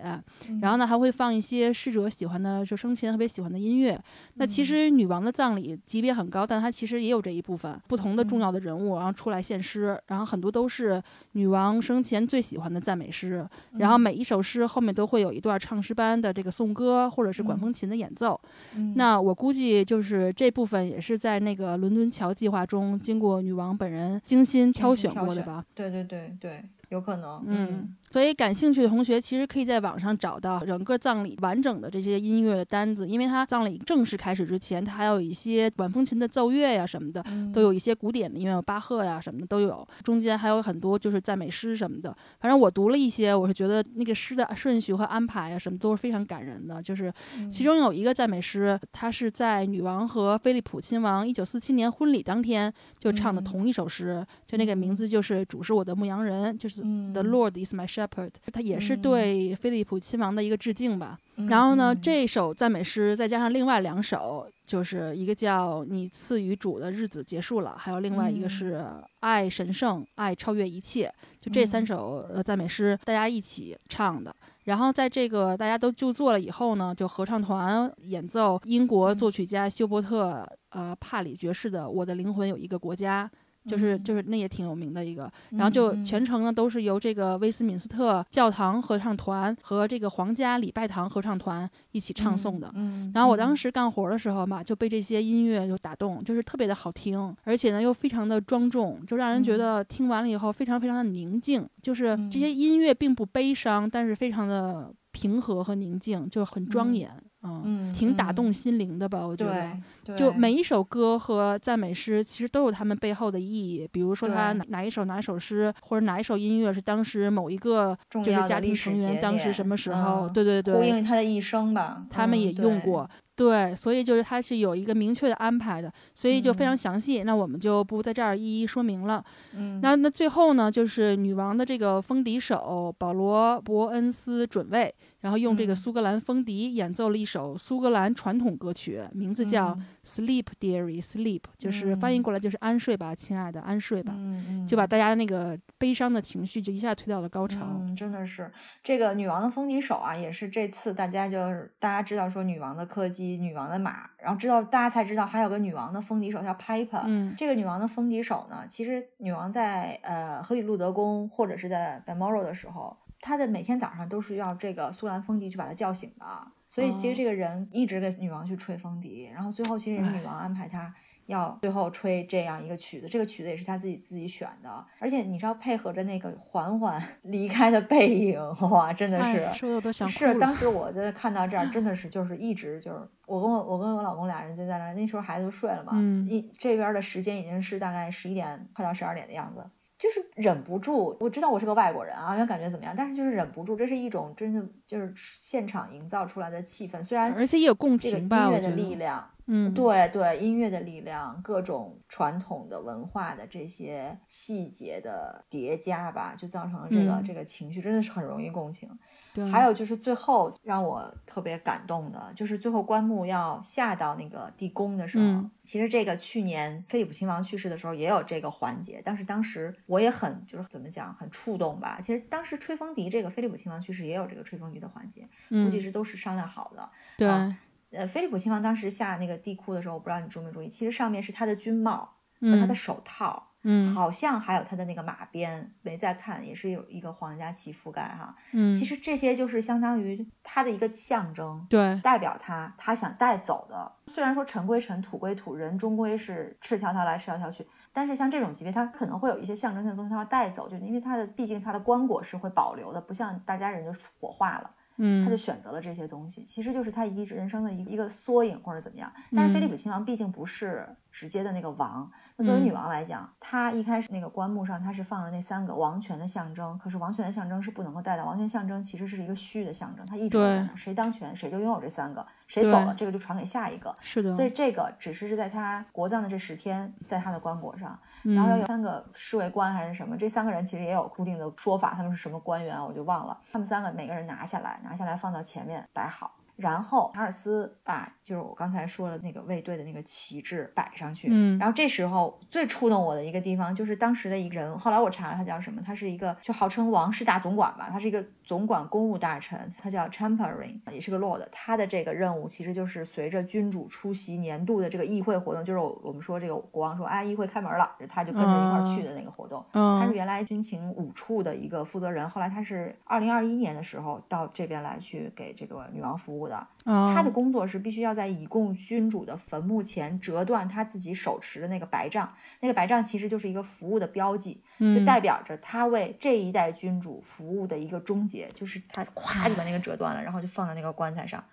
然后呢还会放一些逝者喜欢的，就生前特别喜欢的音乐。那其嗯。实女王的葬礼级别很高，但它其实也有这一部分不同的重嗯。要的人物，然后出来献诗，然后很多都是女王生前最喜欢的赞美诗，然后每一首诗后面都会有一段唱诗班的这个颂歌或者是管嗯。风琴的演奏。嗯。那我估计就是这部分也是在那个伦敦桥计划中经过女王本人精心挑选过的吧。对对对对，有可能，嗯，所以感兴趣的同学其实可以在网上找到整个葬礼完整的这些音乐的单子，因为它葬礼正式开始之前，它还有一些管风琴的奏乐呀什么的，嗯都有一些古典的音乐，有巴赫呀什么的都有，中间还有很多就是赞美诗什么的。反正我读了一些，我是觉得那个诗的顺序和安排啊什么都是非常感人的。就是嗯其中有一个赞美诗，它是在女王和菲利普亲王一九四七年婚礼当天就唱的嗯同一首诗，就那个名字就是“主是我的牧羊人”，就是嗯 The Lord is my shepherd，它也是对菲利普亲王的一个致敬吧。嗯然后呢，嗯这首赞美诗再加上另外两首，就是一个叫“你赐予主的日子结束了”，还有另外一个嗯是“爱神圣，爱超越一切”。就这三嗯首呃赞美诗，大家一起唱的。然后在这个大家都就座了以后呢，就合唱团演奏英国嗯作曲家休伯特呃帕里爵士的《我的灵魂有一个国家》。就是嗯。就是那也挺有名的一个，然后就嗯全程呢都是由这个威斯敏斯特教堂合唱团和这个皇家礼拜堂合唱团一起唱诵的。嗯，然后我当时时干活的时候嘛，就被这些音乐就打动，就是特别的好听，而且呢又非常的庄重，就让人觉嗯。得听完了以后非常非常的宁静。就是嗯这些音乐并不悲伤，但是非常的平和和宁静，就很庄嗯。严，嗯，嗯挺打嗯动心灵的吧？我觉得。对，对就每一首歌和赞美诗，其实都有他们背后的意义。比如说，他哪哪一首哪一首诗，或者哪一首音乐是当时某一个就是家庭成员当时什么时候，嗯对对呼，应他的一生吧，嗯他们也用对过。对，所以就是它是有一个明确的安排的，所以就非常嗯详细。那我们就不在这儿一一说明了。嗯，那那最后呢，就是女王的这个风笛手保罗·伯恩斯准尉，然后用这个嗯。苏格兰风笛演奏了一首苏格兰传统歌曲，名字叫嗯。Sleep, dearie, sleep，就是翻译嗯。过来就是安睡吧，亲爱的，安睡吧，就把大家那个悲伤的情绪就一下推到了高潮。嗯，真的是。这个女王的风笛手啊，也是这次大家就是大家知道说女王的柯基、女王的马，然后知道大家才知道还有个女王的风笛手叫 Piper。嗯。这个女王的风笛手呢，其实女王在呃荷里路德宫或者是在 Balmoral 的时候，她的每天早上都是要这个苏格兰风笛去把他叫醒的。所以其哦实这个人一直给女王去吹风笛，然后最后其实也是女王安排他要最后吹这样一个曲子，这个曲子也是他自己自己选的，而且你知道配合着那个缓缓 离开的背影，哇，真的是说的我都想哭是，当时我在看到这儿，真的 是就是一直就是我跟我我跟我老公俩人就在那儿，那时候孩子都睡了嘛，嗯一这边的时间已经是大概十一点快到十二点的样子。就是忍不住，我知道我是个外国人啊，要感觉怎么样？但是就是忍不住，这是一种真的就是现场营造出来的气氛。虽然而且也有共情吧，乐的力量，嗯，对对，音乐的力量，各种传统的文化的这些细节的叠加吧，就造成了这个、嗯这个情绪，真的是很容易共情。对，还有就是最后让我特别感动的，就是最后棺木要下到那个地宫的时候，嗯其实这个去年菲利普亲王去世的时候也有这个环节，但是当时我也很就是怎么讲很触动吧。其实当时吹风笛这个菲利普亲王去世也有这个吹风笛的环节，估嗯计是都是商量好的。对，啊呃，菲利普亲王当时下那个地库的时候，我不知道你注没注意，其实上面是他的军帽和他嗯的手套。嗯好像还有他的那个马鞭，没再看，也是有一个皇家旗覆盖哈。嗯，其实这些就是相当于他的一个象征，对，代表他他想带走的。虽然说尘归尘，土归土，人终归是赤条条来，赤条条去。但是像这种级别，它可能会有一些象征性的东西，它要带走，就是因为它的毕竟它的棺椁是会保留的，不像大家人就火化了。嗯他就嗯选择了这些东西，其实就是他一人生的一个一个缩影或者怎么样。但是菲利普亲王毕竟不是直接的那个王，那作为嗯女王来讲，她一开始那个棺木上她是放了那三个王权的象征，可是王权的象征是不能够带的，王权象征其实是一个虚的象征，它一直都在那，谁当权谁就拥有这三个，谁走了这个就传给下一个。是的，所以这个只是是在她国葬的这十天，在她的棺椁上，嗯然后要有三个侍卫官还是什么，这三个人其实也有固定的说法，他们是什么官员啊我就忘了。他们三个每个人拿下来，拿下来放到前面摆好，然后查尔斯把就是我刚才说的那个卫队的那个旗帜摆上去，嗯然后这时候最触动我的一个地方就是当时的一个人，后来我查了他叫什么，他是一个就号称王室大总管吧，他是一个总管公务大臣，他叫 Champering，也是个 Lord。他的这个任务其实就是随着君主出席年度的这个议会活动，就是我我们说这个国王说，哎，议会开门了，他就跟着一块儿去的那个活动。嗯他是原来军情五处的一个负责人，后来他是二零二一年的时候到这边来去给这个女王服务的。啊他的工作是必须要在已故君主的坟墓前折断他自己手持的那个白杖，那个白杖其实就是一个服务的标记，就嗯代表着他为这一代君主服务的一个终结，就是他咵就把那个折断了，然后就放在那个棺材上。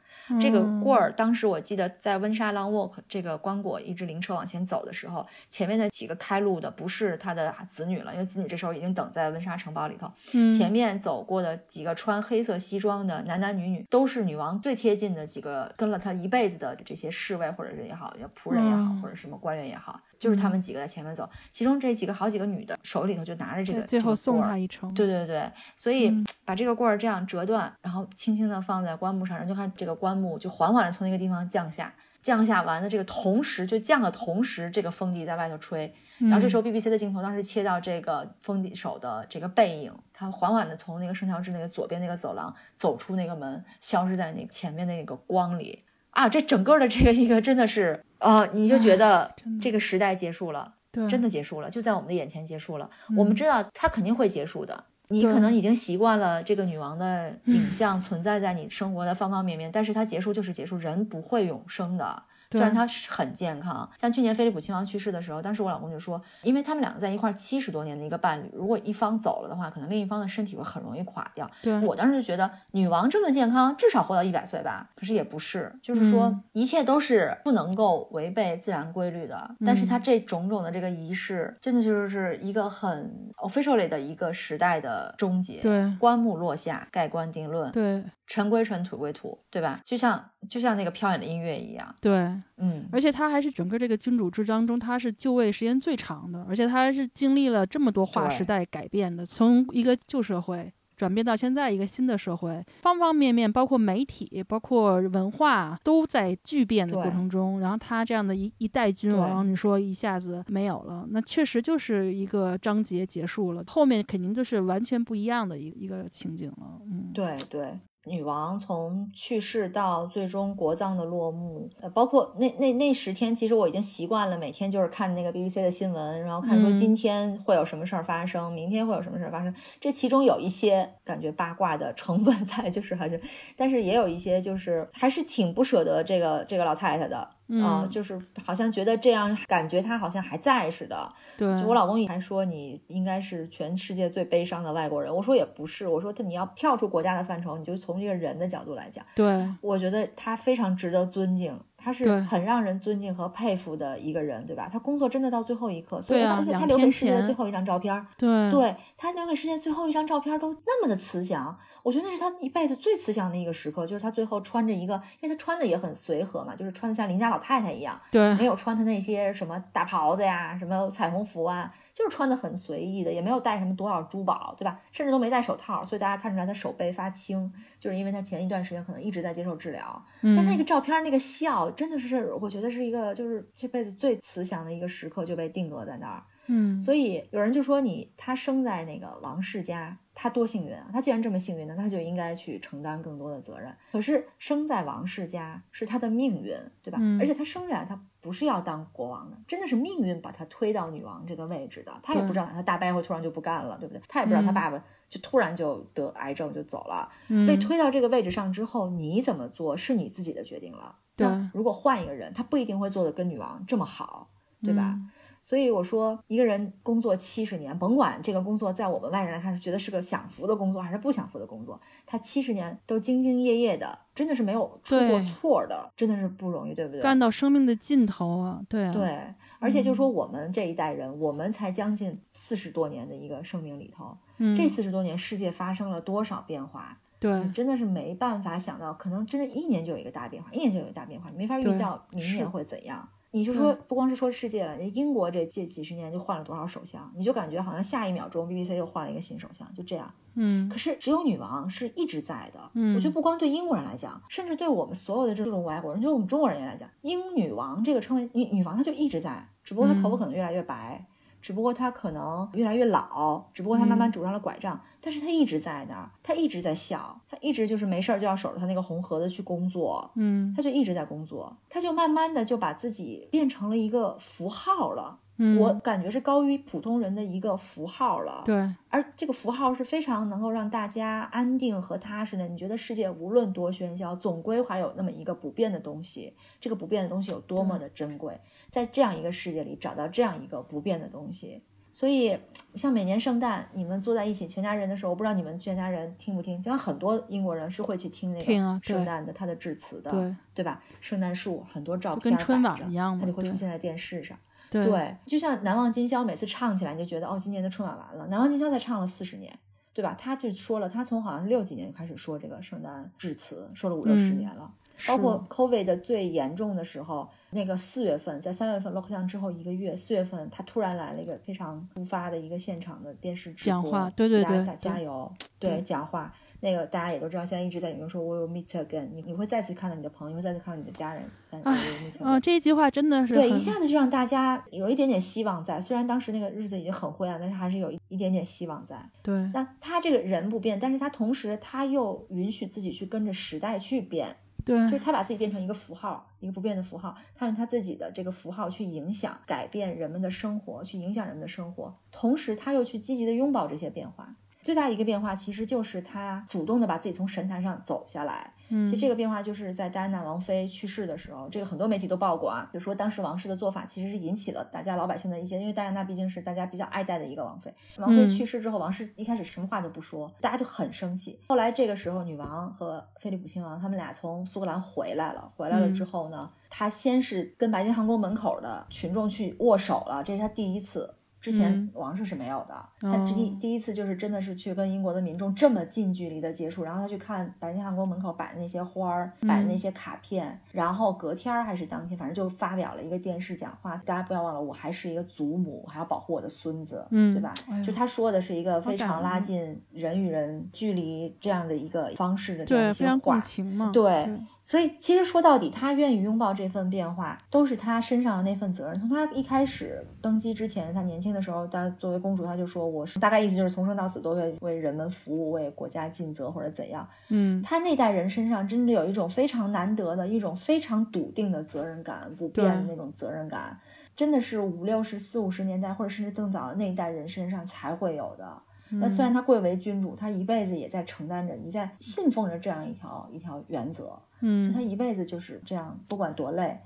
这个嗯棍儿，当时我记得在温莎 Long Walk 这个棺椁一直灵车往前走的时候，前面的几个开路的不是他的子女了，因为子女这时候已经等在温莎城堡里头。嗯前面走过的几个穿黑色西装的男男女女，都是女王最贴近的几个，跟了她一辈子的这些侍卫或者人也好，仆人也好，嗯或者什么官员也好，就是他们几个在前面走。其中这几个好几个女的手里头就拿着这个，最后送他一程，对对对，所以嗯把这个棍儿这样折断，然后轻轻的放在棺木上，然后就看这个棺木就缓缓的从那个地方降下，降下完的这个同时就降的同时，这个风笛在外头吹，然后这时候候 BBC 的镜头当时切到这个风笛手的这个背影，他缓缓的从那个圣乔治那个左边那个走廊走出那个门，消失在那个前面的那个光里啊！这整个的这个一个真的是，呃，你就觉得这个时代结束了。对真的结束了，就在我们的眼前结束了。嗯我们知道它肯定会结束的。你可能已经习惯了这个女王的影像存在在你生活的方方面面，但是它结束就是结束，人不会永生的。虽然对他是很健康，像去年菲利普亲王去世的时候，当时我老公就说，因为他们两个在一块七十多年的一个伴侣，如果一方走了的话，可能另一方的身体会很容易垮掉。对我当时就觉得女王这么健康，至少活到一百岁吧。可是也不是，就是说、嗯一切都是不能够违背自然规律的。但是它嗯这种种的这个仪式，真的就是一个很 officially 的一个时代的终结。对棺木落下，盖棺定论，对尘归尘，土归土，对吧？就像就像那个飘远的音乐一样，对，嗯，而且他还是整个这个君主制当中，他是就位时间最长的，而且他还是经历了这么多划时代改变的，从一个旧社会。转变到现在一个新的社会，方方面面，包括媒体，包括文化，都在巨变的过程中。然后他这样的一一代君王，你说一下子没有了，那确实就是一个章节结束了，后面肯定就是完全不一样的一一个情景了。嗯，对对，女王从去世到最终国葬的落幕，呃，包括那那那十天，其实我已经习惯了每天就是看那个 BBC 的新闻，然后看说嗯今天会有什么事儿发生，明天会有什么事儿发生。这其中有一些感觉八卦的成分在，就是还是，但是也有一些就是还是挺不舍得这个这个老太太的。啊，就是好像觉得这样感觉他好像还在似的。对，我老公还说你应该是全世界最悲伤的外国人。我说也不是，我说他你要跳出国家的范畴，你就从这个人的角度来讲。对，我觉得他非常值得尊敬，他是很让人尊敬和佩服的一个人，对吧？他工作真的到最后一刻，所以而且他留给世界的最后一张照片，对，对他留给世界最后一张照片都那么的慈祥，我觉得那是他一辈子最慈祥的一个时刻，就是他最后穿着一个，因为他穿的也很随和嘛，就是穿的像邻家老太太一样，对，没有穿他那些什么大袍子呀，什么彩虹服啊。就是穿的很随意的，也没有戴什么多少珠宝，对吧？甚至都没戴手套，所以大家看出来他手背发青，就是因为他前一段时间可能一直在接受治疗。但那个照片那个笑，真的是我觉得是一个就是这辈子最慈祥的一个时刻就被定格在那儿。嗯，所以有人就说你他生在那个王室家，他多幸运啊！他既然这么幸运呢，他就应该去承担更多的责任。可是生在王室家是他的命运，对吧？而且他生下来他不是要当国王的，真的是命运把他推到女王这个位置的。他也不知道他大伯会突然就不干了，对不对？他也不知道他爸爸就突然就得癌症就走了。被推到这个位置上之后，你怎么做是你自己的决定了。对，如果换一个人，他不一定会做的跟女王这么好，对吧？所以我说，一个人工作七十年，甭管这个工作在我们外人来看是觉得是个享福的工作还是不享福的工作，他七十年都兢兢业业的，真的是没有出过错的，真的是不容易，对不对？干到生命的尽头啊，对啊。对，而且就说我们这一代人，我们才将近四十多年的一个生命里头，这四十多年世界发生了多少变化？对，真的是没办法想到，可能真的一年就有一个大变化，一年就有一个大变化，你没法预料明年会怎样。你就说，不光是说世界了，英国这这几十年就换了多少首相，你就感觉好像下一秒钟 BBC 又换了一个新首相，就这样。嗯，可是只有女王是一直在的。嗯，我觉得不光对英国人来讲，甚至对我们所有的这种外国人，就我们中国人来讲，英女王这个称谓，女女王她就一直在，只不过她头发可能越来越白。只不过他可能越来越老，只不过他慢慢拄上了拐杖，但是他一直在那儿，他一直在笑，他一直就是没事儿就要守着他那个红盒子去工作，嗯，他就一直在工作，他就慢慢的就把自己变成了一个符号了。嗯我感觉是高于普通人的一个符号了，对，而这个符号是非常能够让大家安定和踏实的。你觉得世界无论多喧嚣，总归还有那么一个不变的东西，这个不变的东西有多么的珍贵，在这样一个世界里找到这样一个不变的东西。所以，像每年圣诞，你们坐在一起全家人的时候，我不知道你们全家人听不听，就像很多英国人是会去听那个圣诞的他的致辞的，对对吧？圣诞树很多照片跟春晚一样它就会出现在电视上。对，就像《难忘今宵》，每次唱起来你就觉得哦，今年的春晚完了。《难忘今宵》才唱了四十年，对吧？他就说了，他从好像是六几年就开始说这个圣诞致辞，说了五六十年了。包括 COVID 最严重的时候，那个四月份，在三月份 lockdown 之后一个月，四月份他突然来了一个非常突发的一个现场的电视直播，讲话，对对对，加油，对，讲话。那个大家也都知道，现在一直在引用说 “We will meet again”，你你会再次看到你的朋友，会再次看到你的家人。啊，这一句话真的是对，一下子就让大家有一点点希望在。虽然当时那个日子已经很灰暗，但是还是有一一点点希望在。对，那他这个人不变，但是他同时他又允许自己去跟着时代去变。对，就是他把自己变成一个符号，一个不变的符号，他用他自己的这个符号去影响、改变人们的生活，去影响人们的生活，同时他又去积极的拥抱这些变化。最大的一个变化，其实就是他主动的把自己从神坛上走下来。嗯，其实这个变化就是在戴安娜王妃去世的时候，这个很多媒体都报过啊，就说当时王室的做法其实是引起了大家老百姓的一些，因为戴安娜毕竟是大家比较爱戴的一个王妃。王妃去世之后，王室一开始什么话都不说，大家就很生气。后来这个时候，女王和菲利普亲王他们俩从苏格兰回来了，回来了之后呢，他先是跟白金汉宫门口的群众去握手了，这是他第一次。之前王室是没有的，他第第一次就是真的是去跟英国的民众这么近距离的接触，然后他去看白金汉宫门口摆的那些花儿，摆的那些卡片，然后隔天还是当天，反正就发表了一个电视讲话。大家不要忘了，我还是一个祖母，还要保护我的孙子，对吧？就他说的是一个非常拉近人与人距离这样的一个方式的这样一些话，对。所以，其实说到底，他愿意拥抱这份变化，都是他身上的那份责任。从他一开始登基之前，他年轻的时候，他作为公主，他就说：“我是大概意思就是从生到死都会为人们服务，为国家尽责，或者怎样。”嗯，他那代人身上真的有一种非常难得的一种非常笃定的责任感，不变的那种责任感，真的是五六十四五十年代，或者甚至更早的那一代人身上才会有的。那虽然他贵为君主，他一辈子也在承担着，也在信奉着这样一条一条原则。嗯，就他一辈子就是这样，不管多累，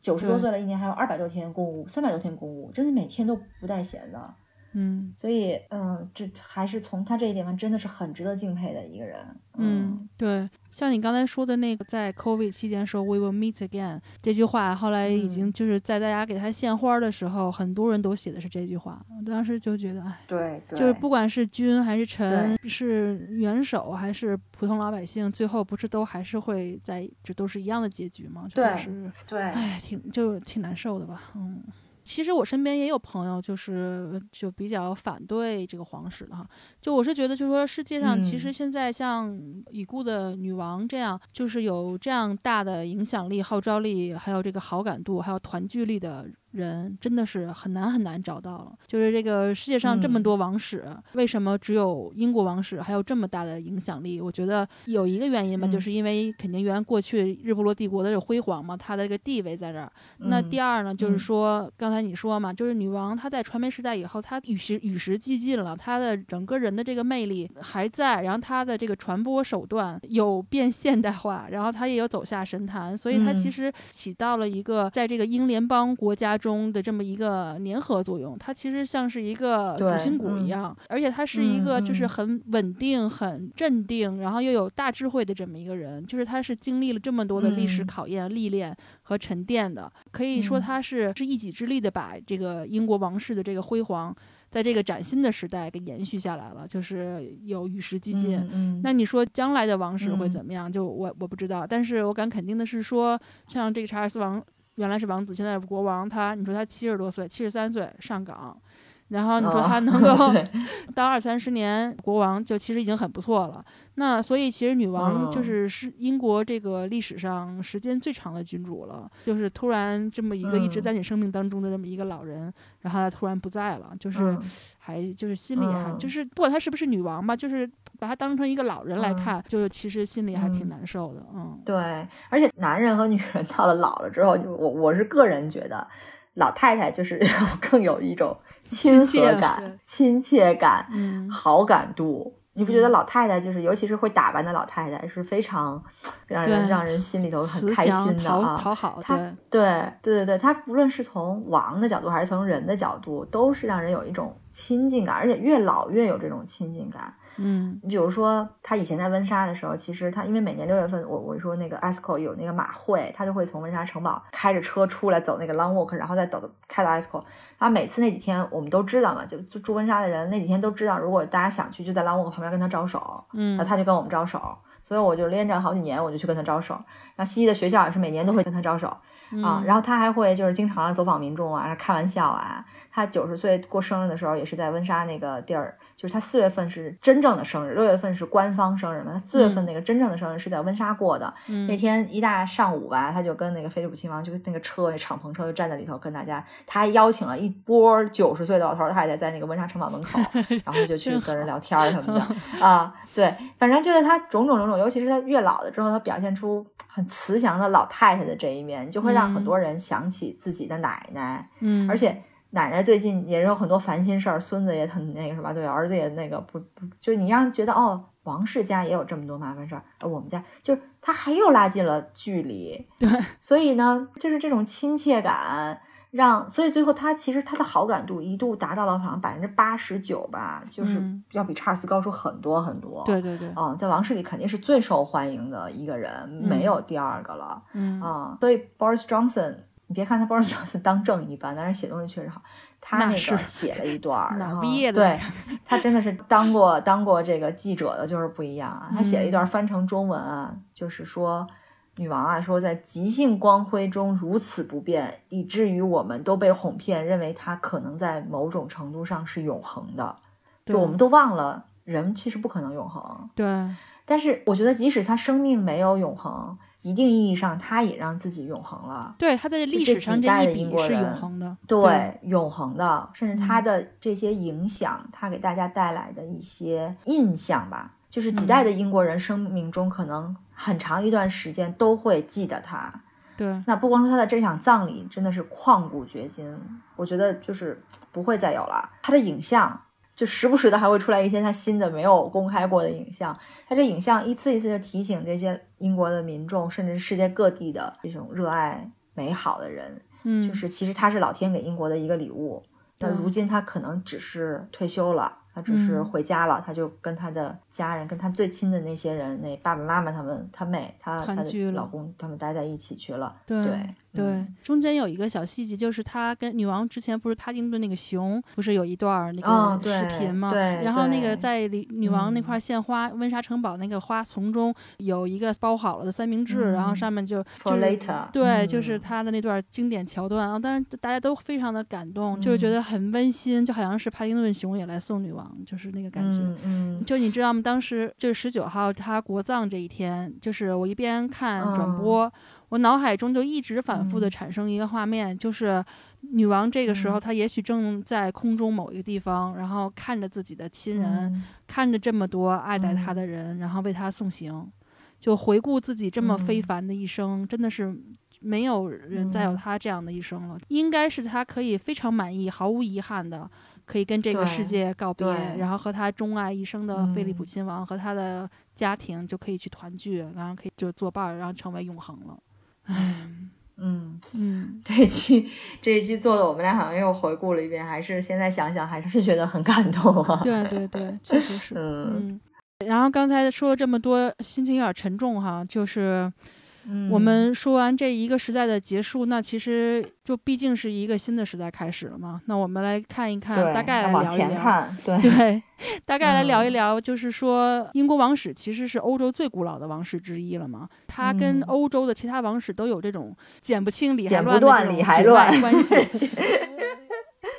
九十多岁了，一年还有二百多天公务，三百多天公务，真的每天都不带闲的。嗯所以，嗯，这还是从他这一点上，真的是很值得敬佩的一个人。嗯，对，像你刚才说的那个，在 COVID 期间说 “We will meet again” 这句话，后来已经嗯就是在大家给他献花的时候，很多人都写的是这句话。我当时就觉得，哎，对，对就是不管是君还是臣，是元首还是普通老百姓，最后不是都还是会在，这都是一样的结局吗？这对是，对，哎，挺就挺难受的吧，嗯。其实我身边也有朋友，就是就比较反对这个皇室的哈。就我是觉得，就是说世界上其实嗯现在像已故的女王这样，就是有这样大的影响力、号召力，还有这个好感度，还有团聚力的人，真的是很难很难找到了。就是这个世界上这么嗯多王室，为什么只有英国王室还有这么大的影响力？我觉得有一个原因吧，嗯就是因为肯定原过去日不落帝国的这个辉煌嘛，它的这个地位在这儿。那嗯第二呢，就是嗯说，刚才你说嘛，就是女王她在传媒时代以后，她与时与时俱进了，她的整个人的这个魅力还在，然后她的这个传播手段有变现代化，然后她也有走下神坛，所以她其嗯实起到了一个在这个英联邦国家中的这么一个粘合作用，它其实像是一个主心骨一嗯。样，而且他是一个嗯就是嗯。很稳定、很镇定，然后又有大智慧的这么一个人，就是他是经历了这么多的历史嗯。考验、历练和沉淀的，可以说嗯。他是是一己之力的把这个英国王室的这个辉煌，在这个崭新的时代给延续下来了，就是有与时俱进。嗯嗯。那你说将来的王室会嗯。怎么样？就我我不知道，但是我敢肯定的是说，像这个查尔斯王原来是王子，现在是国王，他你说他七十多岁，七十三岁上岗。然后你说哦他能 够对 当二三十年国王，就其实已经很不错了。那所以其实女王就嗯。是是英国这个历史上时间最长的君主了，就是突然这么一个一直嗯。在你生命当中的这么一个老人，然后他突然不在了，就是嗯。还就是心里还嗯。就是不管他是不是女王吧，就是把他当成一个老人来嗯。看，就是其实心里还挺嗯。难受的，嗯。对，而且男人和女人到了老了之后，就我我是个人觉得，老太太就是 更有一种亲和感、亲切感、嗯好感度。你不觉得嗯老太太就是，尤其是会打扮的老太太，是非常 让人让人心里头很开心的啊？讨好，他对，对对对对，他无论是从王的角度还是从人的角度，都是让人有一种亲近感，而且越老越有这种亲近感。嗯你比如说，他以前在温莎的时候，其实他因为每年六月份，我我说那个 ESCO 有那个马会，他就会从温莎城堡开着车出来走那个 Long Walk，然后再走开到 ESCO。然后每次那几天我们都知道嘛，就就住温莎的人那几天都知道，如果大家想去，就在 Long Walk 旁边跟他招手，嗯然后他就跟我们招手。所以我就连着好几年，我就去跟他招手。然后西医的学校也是每年都会跟他招手。啊，嗯然后他还会就是经常走访民众啊，开玩笑啊。他九十岁过生日的时候，也是在温莎那个地儿，就是他四月份是真正的生日，六月份是官方生日嘛。他四月份那个真正的生日是在温莎过的。嗯那天一大上午吧，他就跟那个菲利普亲王，就那个车那敞篷车就站在里头跟大家，他还邀请了一波九十岁的老头儿太太在那个温莎城堡门口，然后就去跟人聊天儿什么的啊。对，反正就是他种种种种，尤其是他越老了之后，他表现出很慈祥的老太太的这一面，就会让很多人想起自己的奶奶。嗯，而且奶奶最近也有很多烦心事儿，孙子也很那个什么，对，儿子也那个不不，就是你让觉得哦，王氏家也有这么多麻烦事儿，而我们家就是他还又拉近了距离。对，所以呢，就是这种亲切感。让，所以最后他其实他的好感度一度达到了好像百分之八十九吧，就是嗯要比查尔斯高出很多很多。对对对，嗯，在王室里肯定是最受欢迎的一个人，没有第二个了。嗯啊、所以 Boris Johnson，你别看他 Boris Johnson 当政一般，但是写东西确实好。他那个写了一段，哪然后毕业的对他真的是当过当过这个记者的，就是不一样啊。他写了一段翻成中文啊，就是说。女王啊，说在极性光辉中如此不变，以至于我们都被哄骗，认为它可能在某种程度上是永恒的。对就我们都忘了，人其实不可能永恒。对但是我觉得，即使他生命没有永恒，一定意义上他也让自己永恒了。对，他在历史上这一笔是永恒的，对，永恒的，甚至他嗯的这些影响，他给大家带来的一些印象吧，就是几嗯代的英国人生命中，可能很长一段时间都会记得他。对那不光说他的这场葬礼真的是旷古绝今，我觉得就是不会再有了。他的影像就时不时的还会出来一些他新的没有公开过的影像，他这影像一次一次的提醒这些英国的民众，甚至是世界各地的这种热爱美好的人，嗯，就是其实他是老天给英国的一个礼物。但如今他可能只是退休了，他只是嗯。回家了，他就跟他的家人，跟他最亲的那些人，那爸爸妈妈他们，他妹，他他的老公，他们待在一起去了。对对对嗯，中间有一个小细节，就是他跟女王之前不是帕丁顿那个熊，不是有一段儿那个视频吗？对然后那个在里女王那嗯块献花，温莎城堡那个花丛中有一个包好了的三明治，然后嗯上面就 For 就是 later，对，就是嗯他的那段经典桥段啊，当然大家都非常的感动，就是觉嗯得很温馨，就好像是帕丁顿熊也来送女王，就是那个感觉。嗯嗯就你知道吗？当时就是十九号他国葬这一天，就是我一边看转嗯播，我脑海中就一直反复的嗯。产生一个画面，就是女王这个时候，嗯。她也许正在空中某一个地方，然后看着自己的亲人，嗯。看着这么多爱戴她嗯。的人，然后为她送行，就回顾自己这么非嗯。凡的一生，真的是。没有人再有嗯。她这样的一生了，应该是她可以非常满意、毫无遗憾的，可以跟这个世界告别，然后和她钟爱一生的菲利普嗯。亲王和他的家庭就可以去团聚，然后可以就作伴儿，然后成为永恒了。唉，嗯，嗯，这一期这一期做的，我们俩好像又回顾了一遍，还是现在想想还是觉得很感动啊。对对对，确实是。嗯。嗯，然后刚才说了这么多，心情有点沉重哈，就是嗯我们说完这一个时代的结束，那其实就毕竟是一个新的时代开始了嘛。那我们来看一看，大概来往聊一聊。前看，对对，大概来聊一嗯聊，就是说英国王室其实是欧洲最古老的王室之一了嘛。它跟嗯欧洲的其他王室都有这种剪不清理还乱的关系。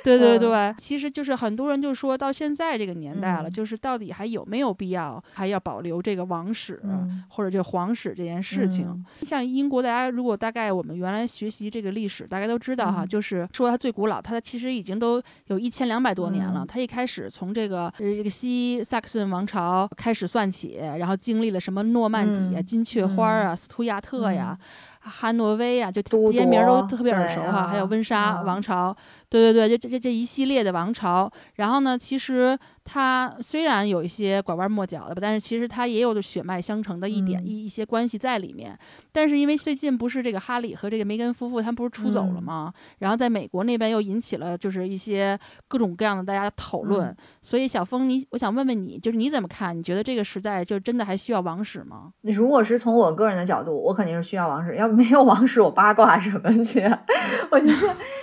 对对嗯。对，其实就是很多人就说到现在这个年代了，嗯。就是到底还有没有必要还要保留这个王室、嗯。或者这皇室这件事情？嗯。像英国，大家如果大概我们原来学习这个历史，大概都知道哈，嗯。就是说它最古老，它其实已经都有一千两百多年了。嗯。它一开始从这个呃这个西萨克逊王朝开始算起，然后经历了什么诺曼底啊、嗯金雀花啊、斯图亚特呀。汉诺威呀、就都这些名儿都特别耳熟哈，还有啊温莎嗯。王朝，对对对，就这这这一系列的王朝。然后呢，其实它虽然有一些拐弯抹角的吧，但是其实它也有着血脉相承的一点、嗯一一些关系在里面。但是因为最近不是这个哈里和这个梅根夫妇他们不是出走了嗯吗？然后在美国那边又引起了就是一些各种各样的大家的讨论。嗯所以小峰，你我想问问你，就是你怎么看？你觉得这个时代就真的还需要王室吗？如果是从我个人的角度，我肯定是需要王室，要不没有王室，我八卦什么去？我觉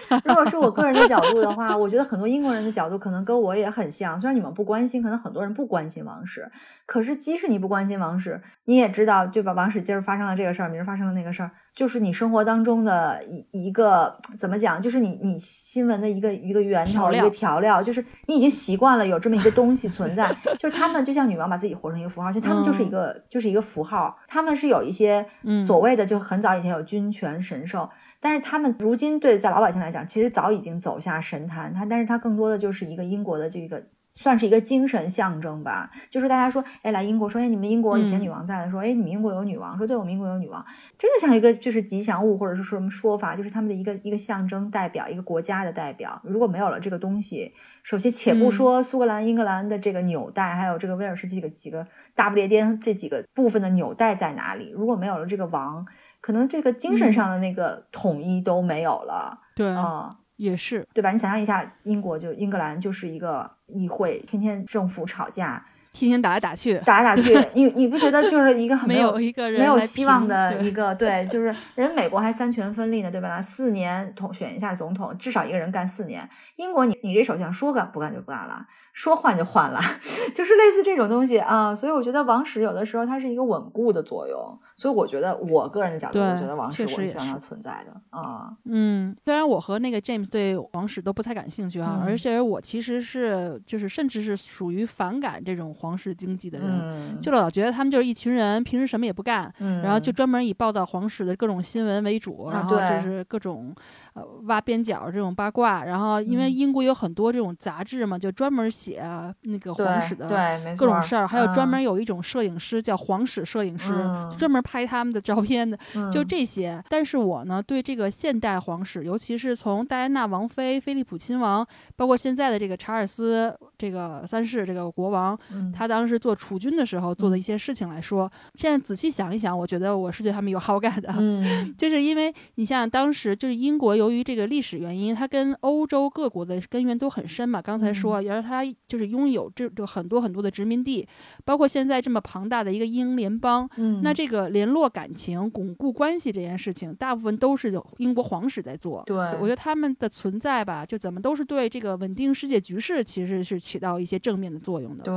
得，如果是我个人的角度的话，我觉得很多英国人的角度可能跟我也很像。虽然你们不关心，可能很多人不关心王室，可是即使你不关心王室，你也知道，就把王室今儿发生了这个事儿，明儿发生了那个事儿，就是你生活当中的一一个怎么讲，就是你你新闻的一个一个源头，一个调料，就是你已经习惯了有这么一个东西存在，就是他们就像女王把自己活成一个符号，就他们就是一个、就是一个符号，他们是有一些嗯所谓的就很早以前有君权神授。但是他们如今对在老百姓来讲，其实早已经走下神坛，它但是它更多的就是一个英国的这个算是一个精神象征吧。就是大家说，哎，来英国说，哎，你们英国以前嗯女王在的，说，哎，你们英国有女王，说对，我们英国有女王，真的像一个就是吉祥物或者是说什么说法，就是他们的一个一个象征代表，一个国家的代表。如果没有了这个东西，首先且不嗯说苏格兰、英格兰的这个纽带，还有这个威尔士几个几个大不列颠这几个部分的纽带在哪里，如果没有了这个王。可能这个精神嗯上的那个统一都没有了对，啊、也是，对吧？你想象一下，英国就英格兰就是一个议会，天天政府吵架，天天打来打去，打来打去，你你不觉得就是一个很没有有一个人没有希望的一个对，就是人美国还三权分立呢，对吧？四年统选一下总统，至少一个人干四年。英国你你这首相说干不干就不干了，说换就换了，就是类似这种东西啊。所以我觉得王室有的时候它是一个稳固的作用。所以我觉得我个人的角度，我觉得王室确实也我是希望它存在的啊。嗯，虽然我和那个 James 对王室都不太感兴趣哈，嗯而且我其实是就是甚至是属于反感这种皇室经济的人，嗯，就老觉得他们就是一群人，平时什么也不干，嗯，然后就专门以报道皇室的各种新闻为主，啊然后就是各种呃挖边角这种八卦，然后因为嗯。英国有很多这种杂志嘛，就专门写那个皇室的各种事儿，还有专嗯。门有一种摄影师叫皇室摄影师，嗯。专门拍他们的照片的，就嗯。这些。但是我呢，对这个现代皇室，尤其是从戴安娜王妃、菲利普亲王，包括现在的这个查尔斯这个三世这个国王，嗯。他当时做储君的时候做的一些事情来说，现在仔细想一想，我觉得我是对他们有好感的。嗯，就是因为你像当时就是英国，由于这个历史原因，它跟欧洲各国的根源都很深嘛。刚才说，也是它就是拥有这这很多很多的殖民地，包括现在这么庞大的一个英联邦。嗯，那这个联络感情、巩固关系这件事情，大部分都是英国皇室在做。对，我觉得他们的存在吧，就怎么都是对这个稳定世界局势其实是起到一些正面的作用的。对。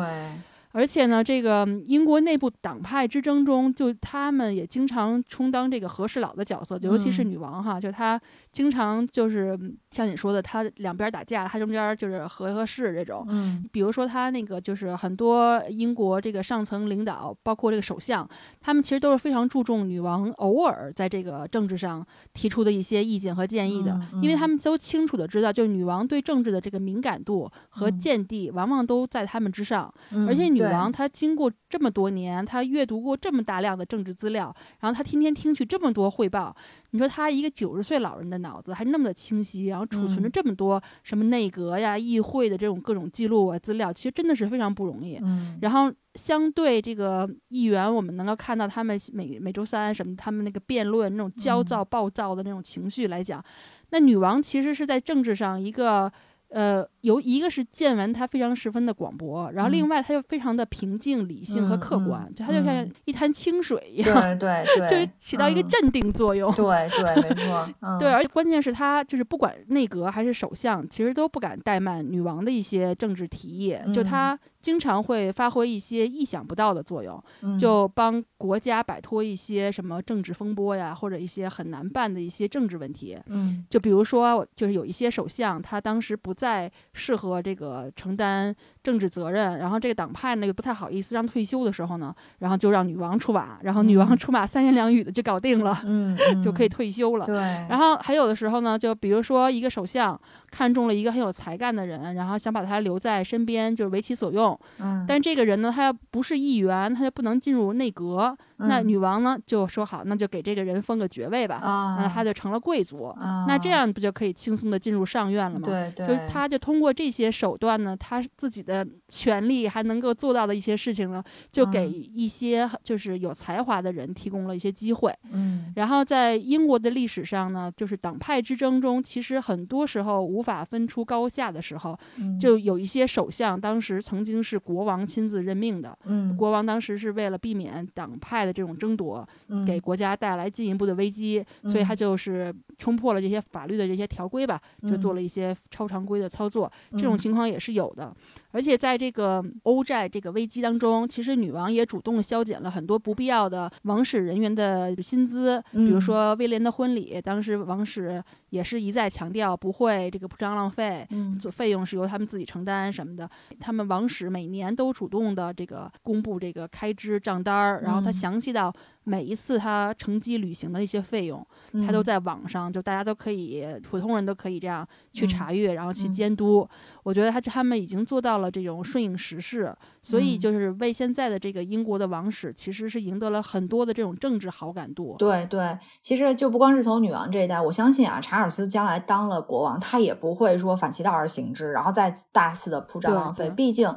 而且呢，这个英国内部党派之争中，就他们也经常充当这个和事佬的角色，尤其是女王哈，就她经常就是像你说的，他两边打架，他中间就是和和事这种。嗯，比如说他那个就是很多英国这个上层领导，包括这个首相，他们其实都是非常注重女王偶尔在这个政治上提出的一些意见和建议的，因为他们都清楚的知道，就是女王对政治的这个敏感度和见地，往往都在他们之上，而且。女王她经过这么多年，她阅读过这么大量的政治资料，然后她天天听取这么多汇报。你说他一个九十岁老人的脑子还那么的清晰，然后储存着这么多什么内阁呀、议会的这种各种记录啊资料，其实真的是非常不容易。嗯，然后相对这个议员，我们能够看到他们每每周三什么，他们那个辩论那种焦躁暴躁的那种情绪来讲，那女王其实是在政治上一个。呃，有一个是见闻，他非常十分的广博，然后另外他又非常的平静、理性和客观，就他就像一滩清水一样，对对对，就起到一个镇定作用。对对，没错。对，而且关键是他就是不管内阁还是首相，其实都不敢怠慢女王的一些政治提议，就他。经常会发挥一些意想不到的作用，就帮国家摆脱一些什么政治风波呀，或者一些很难办的一些政治问题。嗯，就比如说，就是有一些首相，他当时不再适合这个承担政治责任，然后这个党派呢又不太好意思让退休的时候呢，然后就让女王出马，然后女王出马三言两语的就搞定了，嗯，就可以退休了。对。然后还有的时候呢，就比如说一个首相看中了一个很有才干的人，然后想把他留在身边，就是为其所用。嗯，但这个人呢，他要不是议员，他就不能进入内阁。那女王呢就说好，那就给这个人封个爵位吧。啊，那他就成了贵族。那这样不就可以轻松的进入上院了吗？对对。就他就通过这些手段呢，他自己的权利还能够做到的一些事情呢，就给一些就是有才华的人提供了一些机会。嗯。然后在英国的历史上呢，就是党派之争中，其实很多时候无法分出高下的时候，就有一些首相当时曾经是国王亲自任命的。嗯。国王当时是为了避免党派的。这种争夺给国家带来进一步的危机，所以他就是冲破了这些法律的这些条规吧，就做了一些超常规的操作。这种情况也是有的。而且在这个欧债这个危机当中，其实女王也主动削减了很多不必要的王室人员的薪资，比如说威廉的婚礼，当时王室也是一再强调不会这个铺张浪费，做费用是由他们自己承担什么的。他们王室每年都主动的这个公布这个开支账单儿，然后他详细到。每一次他乘机旅行的一些费用，他都在网上，就大家都可以，普通人都可以这样去查阅，然后去监督。我觉得他他们已经做到了这种顺应时势，所以就是为现在的这个英国的王室，其实是赢得了很多的这种政治好感度。对对，其实就不光是从女王这一代，我相信啊，查尔斯将来当了国王，他也不会说反其道而行之，然后再大肆的铺张浪费，毕竟。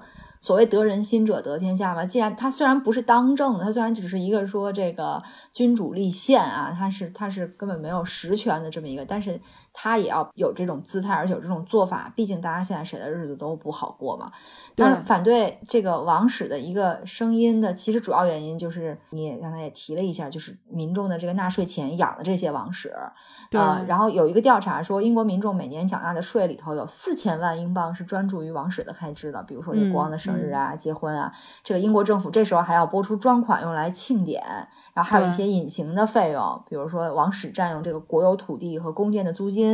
所谓得人心者得天下嘛，既然他虽然不是当政的，他虽然只是一个说这个君主立宪啊，他是他是根本没有实权的这么一个，但是。他也要有这种姿态，而且有这种做法。毕竟大家现在谁的日子都不好过嘛。但是反对这个王室的一个声音的，其实主要原因就是你刚才也提了一下，就是民众的这个纳税钱养的这些王室。对。然后有一个调查说，英国民众每年缴纳的税里头有四千万英镑是专注于王室的开支的，比如说这国王的生日啊、结婚啊，这个英国政府这时候还要拨出专款用来庆典。然后还有一些隐形的费用，比如说王室占用这个国有土地和宫殿的租金，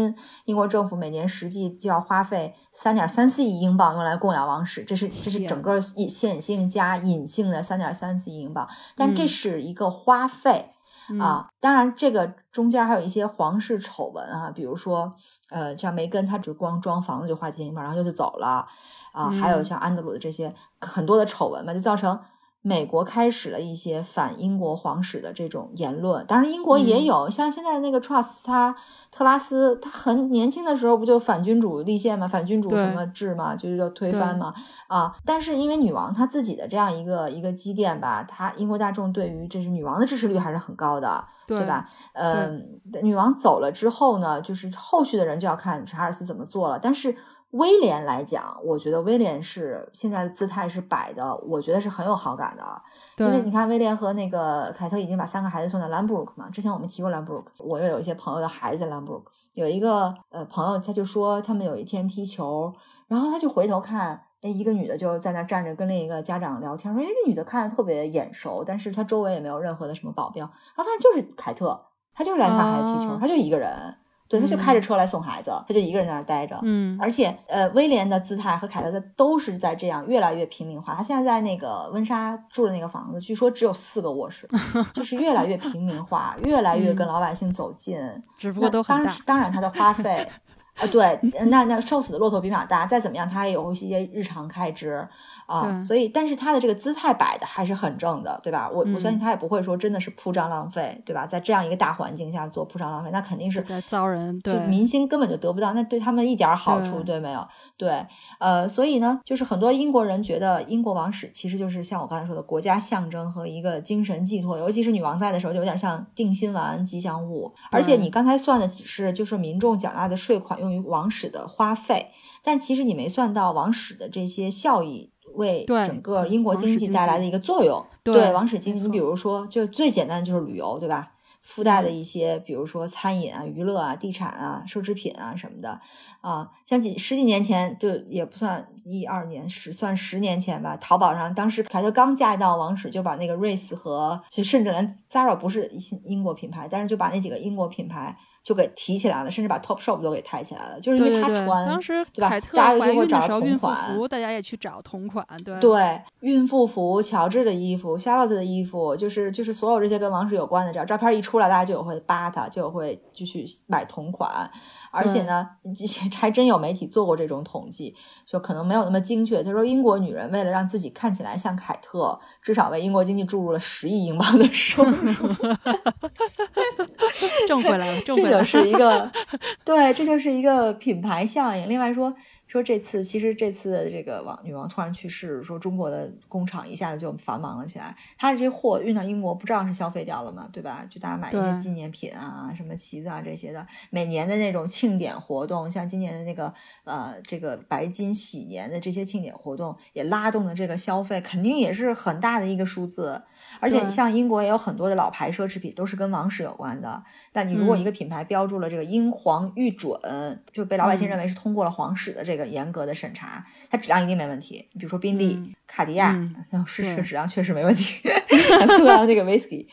英国政府每年实际就要花费三点三四亿英镑用来供养王室，这是这是整个显性加隐性的三点三四亿英镑，但这是一个花费啊。当然，这个中间还有一些皇室丑闻啊，比如说呃，像梅根，他只光装房子就花几千英镑，然后就就走了啊。还有像安德鲁的这些很多的丑闻嘛，就造成。美国开始了一些反英国皇室的这种言论，当然英国也有，像现在那个 Truss 他特拉斯，他很年轻的时候不就反君主立宪嘛，反君主什么制嘛，就是要推翻嘛啊。但是因为女王她自己的这样一个一个积淀吧，她英国大众对于这是女王的支持率还是很高的，对吧？嗯，女王走了之后呢，就是后续的人就要看查尔斯怎么做了，但是。威廉来讲，我觉得威廉是现在的姿态是摆的，我觉得是很有好感的。因为你看，威廉和那个凯特已经把三个孩子送到兰布鲁克嘛。之前我们提过兰布鲁克，我又有一些朋友的孩子在兰布鲁克。有一个呃朋友，他就说他们有一天踢球，然后他就回头看，哎，一个女的就在那站着跟另一个家长聊天，说，哎，这女的看着特别眼熟，但是她周围也没有任何的什么保镖，然后发现就是凯特，她就是来带孩子踢球，她就一个人。对，他就开着车来送孩子，他就一个人在那儿待着。嗯，而且，呃，威廉的姿态和凯特的都是在这样越来越平民化。他现在在那个温莎住的那个房子，据说只有四个卧室，就是越来越平民化，越来越跟老百姓走近。只不过都很大。当然，他的花费，啊，对，那那瘦死的骆驼比马大，再怎么样，他也有一些日常开支。啊，所以，但是他的这个姿态摆的还是很正的，对吧？我我相信他也不会说真的是铺张浪费，对吧？在这样一个大环境下做铺张浪费，那肯定是遭人，就明星根本就得不到，那对他们一点好处对没有？对，呃，所以呢，就是很多英国人觉得英国王室其实就是像我刚才说的国家象征和一个精神寄托，尤其是女王在的时候，就有点像定心丸、吉祥物。而且你刚才算的是就是民众缴纳的税款用于王室的花费，但其实你没算到王室的这些效益。为整个英国经济带来的一个作用，对王室经济，你比如说，就最简单的就是旅游，对吧？附带的一些，比如说餐饮啊、娱乐啊、地产啊、奢侈品啊什么的啊，像几十几年前，就也不算一二年，十算十年前吧。淘宝上当时凯特刚嫁到王室，就把那个瑞 e 和，就甚至连 Zara 不是英国品牌，但是就把那几个英国品牌。就给提起来了，甚至把 Top Shop 都给抬起来了，就是因为他穿，当时对吧？大家就会找同款，大家也去找同款，对对，孕妇服、乔治的衣服、夏洛特的衣服，就是就是所有这些跟王室有关的，只要照片一出来，大家就有会扒他，就有会继续买同款。而且呢，还真有媒体做过这种统计，就可能没有那么精确。他说，英国女人为了让自己看起来像凯特，至少为英国经济注入了十亿英镑的收入，挣回来了，挣回来了。这就是一个，对，这就是一个品牌效应。另外说。说这次其实这次这个王女王突然去世，说中国的工厂一下子就繁忙了起来。他的这货运到英国，不知道是消费掉了吗？对吧？就大家买一些纪念品啊，什么旗子啊这些的。每年的那种庆典活动，像今年的那个呃这个白金禧年的这些庆典活动，也拉动了这个消费，肯定也是很大的一个数字。而且像英国也有很多的老牌奢侈品都是跟王室有关的。但你如果一个品牌标注了这个英皇御准，就被老百姓认为是通过了皇室的这个。严格的审查，它质量一定没问题。比如说宾利、卡地亚，是是质量确实没问题。苏格兰那个 whisky，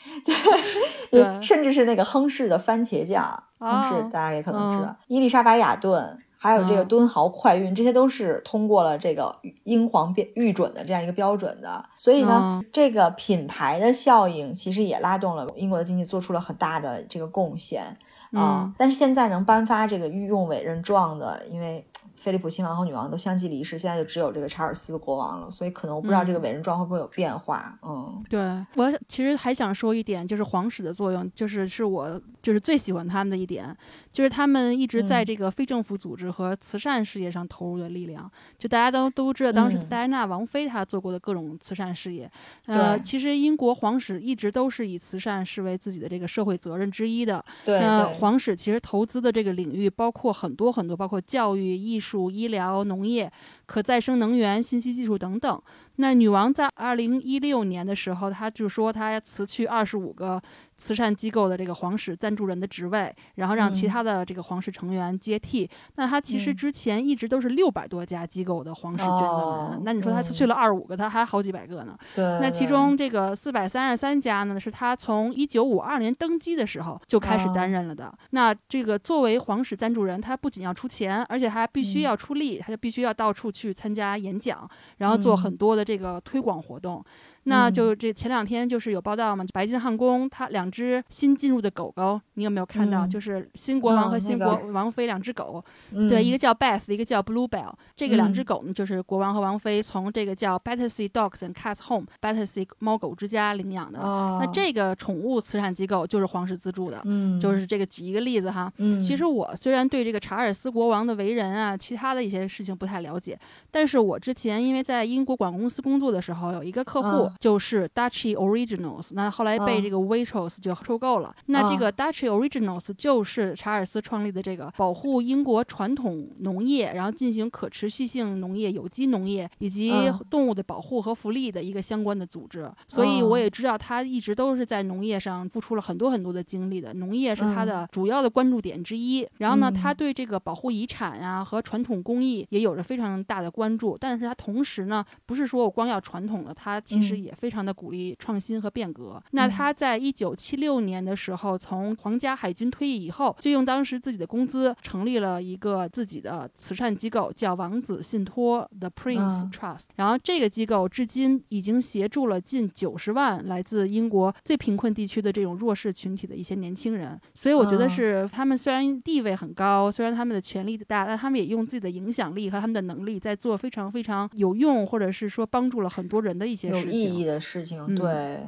对，甚至是那个亨氏的番茄酱，亨氏大家也可能知道。伊丽莎白雅顿，还有这个敦豪快运，这些都是通过了这个英皇标预准的这样一个标准的。所以呢，这个品牌的效应其实也拉动了英国的经济，做出了很大的这个贡献啊。但是现在能颁发这个御用委任状的，因为。菲利普亲王和女王都相继离世，现在就只有这个查尔斯国王了，所以可能我不知道这个委任状会不会有变化。嗯，对我其实还想说一点，就是皇室的作用，就是是我就是最喜欢他们的一点，就是他们一直在这个非政府组织和慈善事业上投入的力量。就大家都都知道，当时戴安娜王妃她做过的各种慈善事业。呃，其实英国皇室一直都是以慈善视为自己的这个社会责任之一的。对，那皇室其实投资的这个领域包括很多很多，包括教育、艺术。医疗、农业、可再生能源、信息技术等等。那女王在二零一六年的时候，她就说她辞去二十五个。慈善机构的这个皇室赞助人的职位，然后让其他的这个皇室成员接替。那他其实之前一直都是六百多家机构的皇室捐赠人。那你说他去了二十五个，他还好几百个呢。对。那其中这个四百三十三家呢，是他从一九五二年登基的时候就开始担任了的。那这个作为皇室赞助人，他不仅要出钱，而且还必须要出力，他就必须要到处去参加演讲，然后做很多的这个推广活动。那就这前两天就是有报道嘛，白金汉宫它两只新进入的狗狗，你有没有看到？就是新国王和新国王妃两只狗，对，一个叫 Beth，一个叫 Bluebell。这个两只狗呢，就是国王和王妃从这个叫 Battersea Dogs and Cats Home（Battersea 猫狗之家）领养的。那这个宠物慈善机构就是皇室资助的。嗯，就是这个举一个例子哈。嗯，其实我虽然对这个查尔斯国王的为人啊，其他的一些事情不太了解，但是我之前因为在英国广告公司工作的时候，有一个客户就是 Dutchy Originals，那后来被这个 Waitrose 就收购了。那这个 Dutchy Originals 就是查尔斯创立的这个保护英国传统农业，然后进行可持续性农业、有机农业以及动物的保护和福利的一个相关的组织。所以我也知道他一直都是在农业上付出了很多很多的精力的，农业是他的主要的关注点之一。然后呢，他对这个保护遗产呀和传统工艺也有着非常大的关注。但是他同时呢，不是说我光要传统的，他其实也非常的鼓励创新和变革。那他在一九七六年的时候，从皇家海军退役以后，就用当时自己的工资成立了一个自己的慈善机构，叫王子信托 The Prince Trust。然后这个机构至今已经协助了近九十万来自英国最贫困地区的这种弱势群体的一些年轻人。所以我觉得是他们虽然地位很高，虽然他们的权力大，但他们也用自己的影响力和他们的能力在做非常非常有用，或者是说帮助了很多人的一些有意义的事情。对，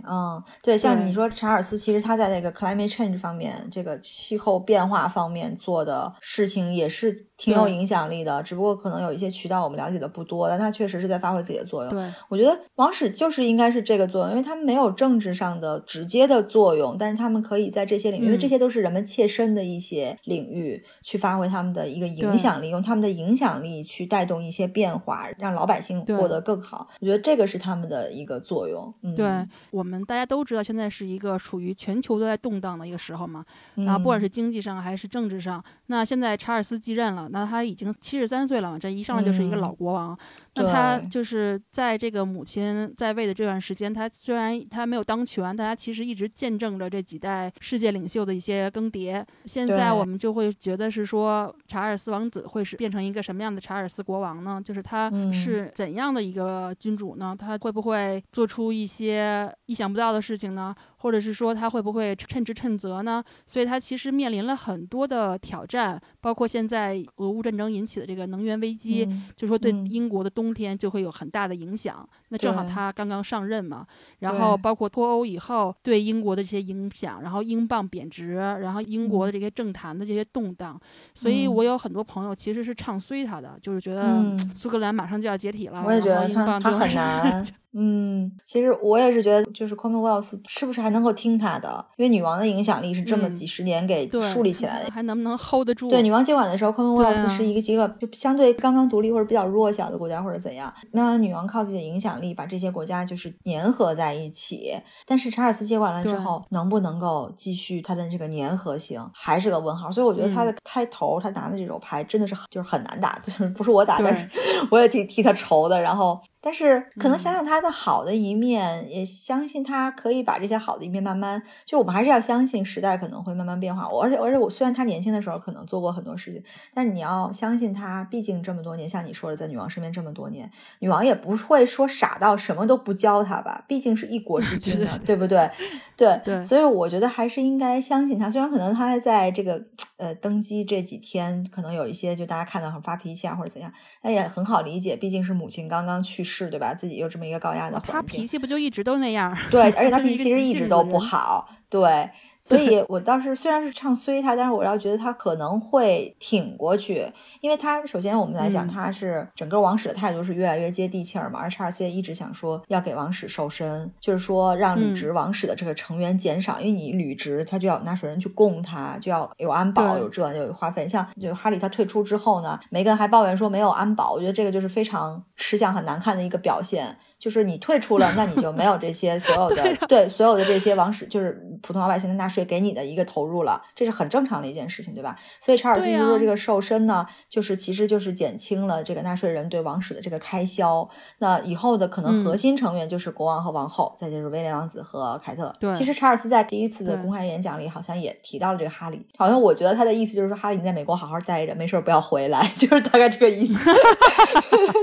嗯，对，像你说查尔斯，其实他在那个 climate change 方面，这个气候变化方面做的事情也是。挺有影响力的，只不过可能有一些渠道我们了解的不多，但他确实是在发挥自己的作用。对，我觉得王室就是应该是这个作用，因为他们没有政治上的直接的作用，但是他们可以在这些领域，因为这些都是人们切身的一些领域，去发挥他们的一个影响力，用他们的影响力去带动一些变化，让老百姓过得更好。我觉得这个是他们的一个作用。对我们大家都知道，现在是一个处于全球都在动荡的一个时候嘛，然后不管是经济上还是政治上，那现在查尔斯继任了。那他已经七十三岁了嘛，这一上来就是一个老国王。那他就是在这个母亲在位的这段时间，他虽然他没有当权，但他其实一直见证着这几代世界领袖的一些更迭。现在我们就会觉得是说，查尔斯王子会是变成一个什么样的查尔斯国王呢？就是他是怎样的一个君主呢？他会不会做出一些意想不到的事情呢？或者是说他会不会称职称责呢？所以他其实面临了很多的挑战，包括现在俄乌战争引起的这个能源危机，就说对英国的冬天就会有很大的影响。那正好他刚刚上任嘛，然后包括脱欧以后对英国的这些影响，然后英镑贬值，然后英国的这些政坛的这些动荡，所以我有很多朋友其实是唱衰他的，就是觉得苏格兰马上就要解体了，我也觉得他他很难。嗯，其实我也是觉得，就是 Commonwealth 是不是还能够听他的？因为女王的影响力是这么几十年给树立起来的，还能不能 hold 得住？对，女王接管的时候，Commonwealth 是一个几个就相对刚刚独立或者比较弱小的国家或者怎样。那女王靠自己的影响力把这些国家就是粘合在一起。但是查尔斯接管了之后，能不能够继续他的这个粘合性，还是个问号。所以我觉得他的开头，他拿的这手牌真的是就是很难打，就是不是我打，但是 我也挺替他愁的。然后。但是可能想想他的好的一面，也相信他可以把这些好的一面慢慢，就我们还是要相信时代可能会慢慢变化。我而且而且我虽然他年轻的时候可能做过很多事情，但是你要相信他，毕竟这么多年，像你说的，在女王身边这么多年，女王也不会说傻到什么都不教他吧？毕竟是一国之 君啊，对不对？对对，所以我觉得还是应该相信他。虽然可能他在这个呃登基这几天，可能有一些就大家看到很发脾气啊或者怎样，那也很好理解，毕竟是母亲刚刚去世。对吧？自己又这么一个高压的环境，他脾气不就一直都那样？对，而且他 脾气其实一直都不好。对。所以，我当时虽然是唱衰他，但是我要觉得他可能会挺过去，因为他首先我们来讲，他是整个王室的态度是越来越接地气儿嘛。而查尔斯也一直想说要给王室瘦身，就是说让履职王室的这个成员减少，因为你履职他就要纳税人去供他，就要有安保，有这有花费。像就哈利他退出之后呢，梅根还抱怨说没有安保，我觉得这个就是非常吃相很难看的一个表现。就是你退出了，那你就没有这些 所有的对所有的这些王室，就是普通老百姓的纳税给你的一个投入了，这是很正常的一件事情，对吧？所以查尔斯说这个瘦身呢，就是其实就是减轻了这个纳税人对王室的这个开销。那以后的可能核心成员就是国王和王后，再就是威廉王子和凯特。对，其实查尔斯在第一次的公开演讲里好像也提到了这个哈利，好像我觉得他的意思就是说哈利你在美国好好待着，没事不要回来，就是大概这个意思。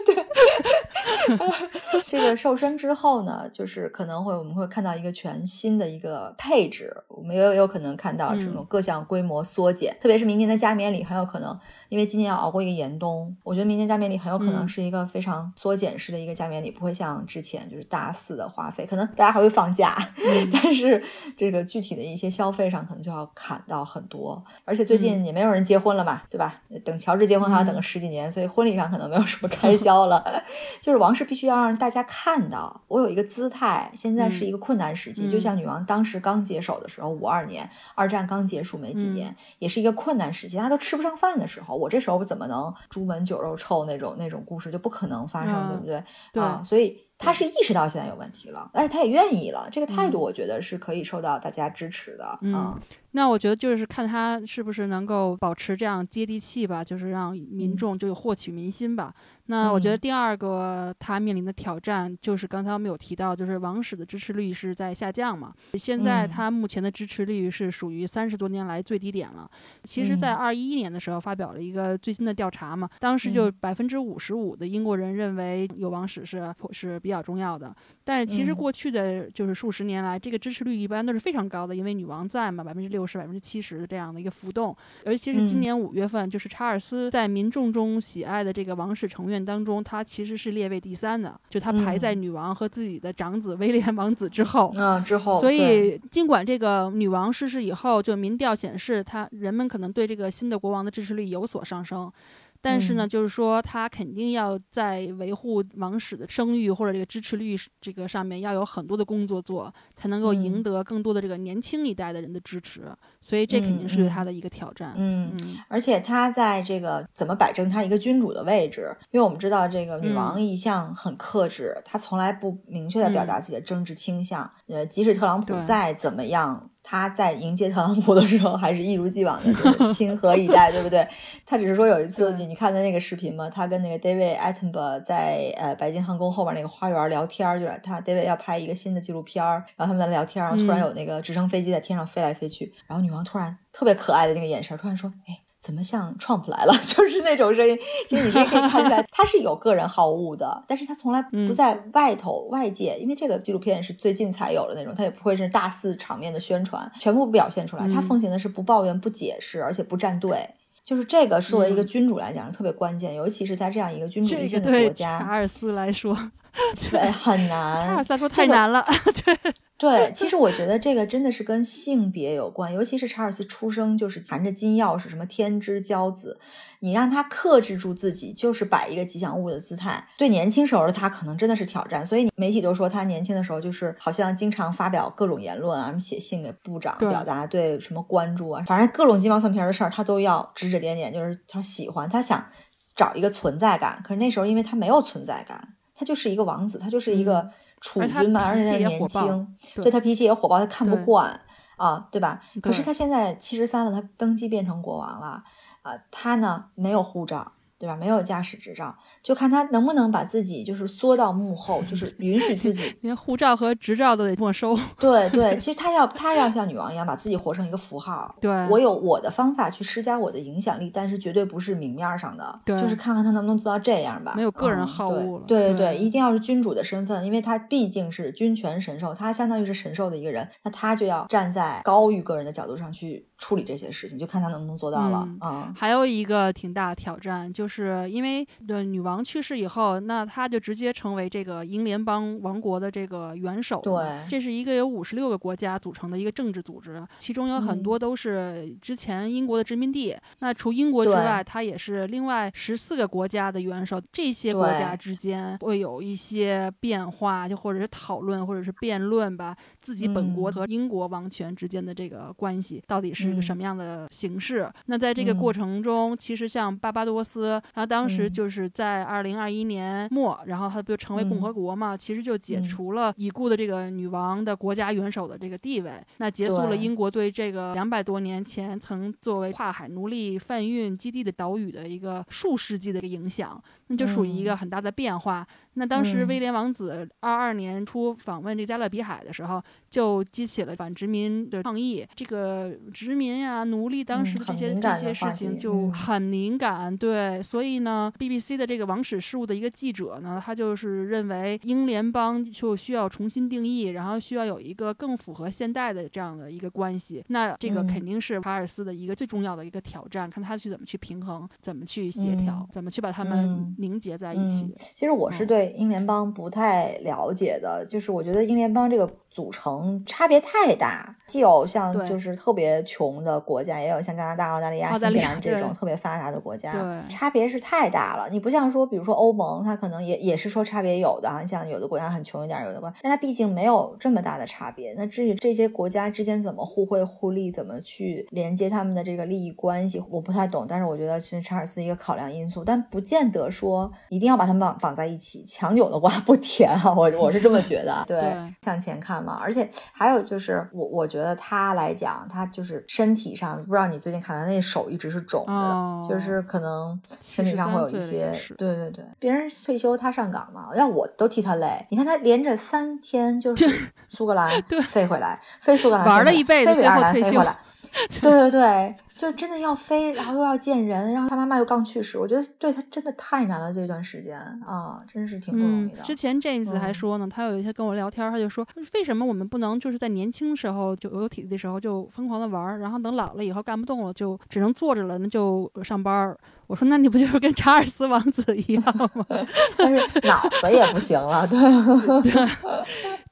对。这个瘦身之后呢，就是可能会我们会看到一个全新的一个配置，我们也有有可能看到这种各项规模缩减，特别是明年的加冕礼很有可能。因为今年要熬过一个严冬，我觉得明年加冕礼很有可能是一个非常缩减式的一个加冕礼，不会像之前就是大肆的花费，可能大家还会放假，但是这个具体的一些消费上可能就要砍到很多。而且最近也没有人结婚了嘛，对吧？等乔治结婚还要等个十几年，所以婚礼上可能没有什么开销了。就是王室必须要让大家看到，我有一个姿态。现在是一个困难时期，就像女王当时刚接手的时候，五二年二战刚结束没几年，也是一个困难时期，大家都吃不上饭的时候。我这时候怎么能朱门酒肉臭那种那种故事就不可能发生，对不对？对，所以他是意识到现在有问题了，但是他也愿意了，这个态度我觉得是可以受到大家支持的。嗯，那我觉得就是看他是不是能够保持这样接地气吧，就是让民众就获取民心吧。那我觉得第二个他面临的挑战就是刚才我们有提到，就是王室的支持率是在下降嘛。现在他目前的支持率是属于三十多年来最低点了。其实，在二一年的时候发表了一个最新的调查嘛，当时就百分之五十五的英国人认为有王室是是比较重要的。但其实过去的就是数十年来，这个支持率一般都是非常高的，因为女王在嘛，百分之六十、百分之七十的这样的一个浮动。尤其是今年五月份，就是查尔斯在民众中喜爱的这个王室成员。当中，他其实是列位第三的，就他排在女王和自己的长子威廉王子之后。嗯，之后。所以，尽管这个女王逝世以后，就民调显示，他人们可能对这个新的国王的支持率有所上升。但是呢，就是说他肯定要在维护王室的声誉或者这个支持率这个上面要有很多的工作做，才能够赢得更多的这个年轻一代的人的支持。所以这肯定是对他的一个挑战。嗯，而且他在这个怎么摆正他一个君主的位置？因为我们知道这个女王一向很克制，她从来不明确的表达自己的政治倾向。呃，即使特朗普再怎么样。他在迎接特朗普的时候，还是一如既往的亲和以待，对不对？他只是说有一次，你你看的那个视频吗？他跟那个 David Attenborough 在呃白金汉宫后边那个花园聊天，就是他 David 要拍一个新的纪录片，然后他们在聊天，然后突然有那个直升飞机在天上飞来飞去，然后女王突然特别可爱的那个眼神，突然说：“哎。”怎么像 Trump 来了？就是那种声音。其实你可以看出来，他是有个人好恶的，但是他从来不在外头外界，因为这个纪录片是最近才有的那种，他也不会是大肆场面的宣传，全部表现出来。他奉行的是不抱怨、不解释，而且不站队。就是这个，作为一个君主来讲是特别关键，尤其是在这样一个君主立宪的国家。查尔斯来说，对很难。查尔斯来说太难了，对。对，其实我觉得这个真的是跟性别有关，尤其是查尔斯出生就是含着金钥匙，什么天之骄子，你让他克制住自己，就是摆一个吉祥物的姿态。对年轻时候的他可能真的是挑战，所以媒体都说他年轻的时候就是好像经常发表各种言论啊，什么写信给部长表达对什么关注啊，反正各种鸡毛蒜皮的事儿他都要指指点点，就是他喜欢，他想找一个存在感。可是那时候因为他没有存在感，他就是一个王子，他就是一个。储君嘛，而且他年轻，对他脾气也火爆，他看不惯啊，对吧？可是他现在七十三了，他登基变成国王了啊，他呢没有护照。对吧？没有驾驶执照，就看他能不能把自己就是缩到幕后，就是 允许自己连护照和执照都得没收。对对，其实他要他要像女王一样，把自己活成一个符号。对，我有我的方法去施加我的影响力，但是绝对不是明面上的。对，就是看看他能不能做到这样吧。没有个人好恶了。对对对，一定要是君主的身份，因为他毕竟是君权神授，他相当于是神授的一个人，那他就要站在高于个人的角度上去处理这些事情，就看他能不能做到了。嗯，还有一个挺大的挑战，就是因为。的女王去世以后，那她就直接成为这个英联邦王国的这个元首。对，这是一个有五十六个国家组成的一个政治组织，其中有很多都是之前英国的殖民地。那除英国之外，它也是另外十四个国家的元首。这些国家之间会有一些变化，就或者是讨论，或者是辩论吧，自己本国和英国王权之间的这个关系到底是个什么样的形式？那在这个过程中，其实像巴巴多斯，他当时。就是在二零二一年末，然后他不就成为共和国嘛？其实就解除了已故的这个女王的国家元首的这个地位，那结束了英国对这个两百多年前曾作为跨海奴隶贩运基地的岛屿的一个数世纪的一个影响，那就属于一个很大的变化。那当时威廉王子二二年初访问这加勒比海的时候，就激起了反殖民的抗议。这个殖民呀、奴隶当时的这些、这些事情就很敏感。对，所以呢，BBC 的这个王室事务的一个记者呢，他就是认为英联邦就需要重新定义，然后需要有一个更符合现代的这样的一个关系。那这个肯定是查尔斯的一个最重要的一个挑战，看他去怎么去平衡，怎么去协调，怎么去把他们凝结在一起。其实我是对英联邦不太了解的，就是我觉得英联邦这个。组成差别太大，既有像就是特别穷的国家，也有像加拿大、澳大利亚、新西兰这种特别发达的国家，差别是太大了。你不像说，比如说欧盟，它可能也也是说差别有的啊，像有的国家很穷一点，有的国家，但它毕竟没有这么大的差别。那至于这些国家之间怎么互惠互利，怎么去连接他们的这个利益关系，我不太懂。但是我觉得是查尔斯一个考量因素，但不见得说一定要把他们绑绑在一起，强扭的瓜不甜啊，我我是这么觉得。对，向前看。而且还有就是，我我觉得他来讲，他就是身体上，不知道你最近看他那手一直是肿的，就是可能身体上会有一些。对对对，别人退休他上岗嘛，要我都替他累。你看他连着三天就是苏格兰飞回来，飞苏格兰玩了一辈子，飞尔兰飞回来。对对对。就真的要飞，然后又要见人，然后他妈妈又刚去世，我觉得对他真的太难了。这段时间啊，真是挺不容易的。之前 James 还说呢，他有一天跟我聊天，他就说，为什么我们不能就是在年轻时候就有体力的时候就疯狂的玩，然后等老了以后干不动了，就只能坐着了，那就上班。我说，那你不就是跟查尔斯王子一样吗？但是脑子也不行了，对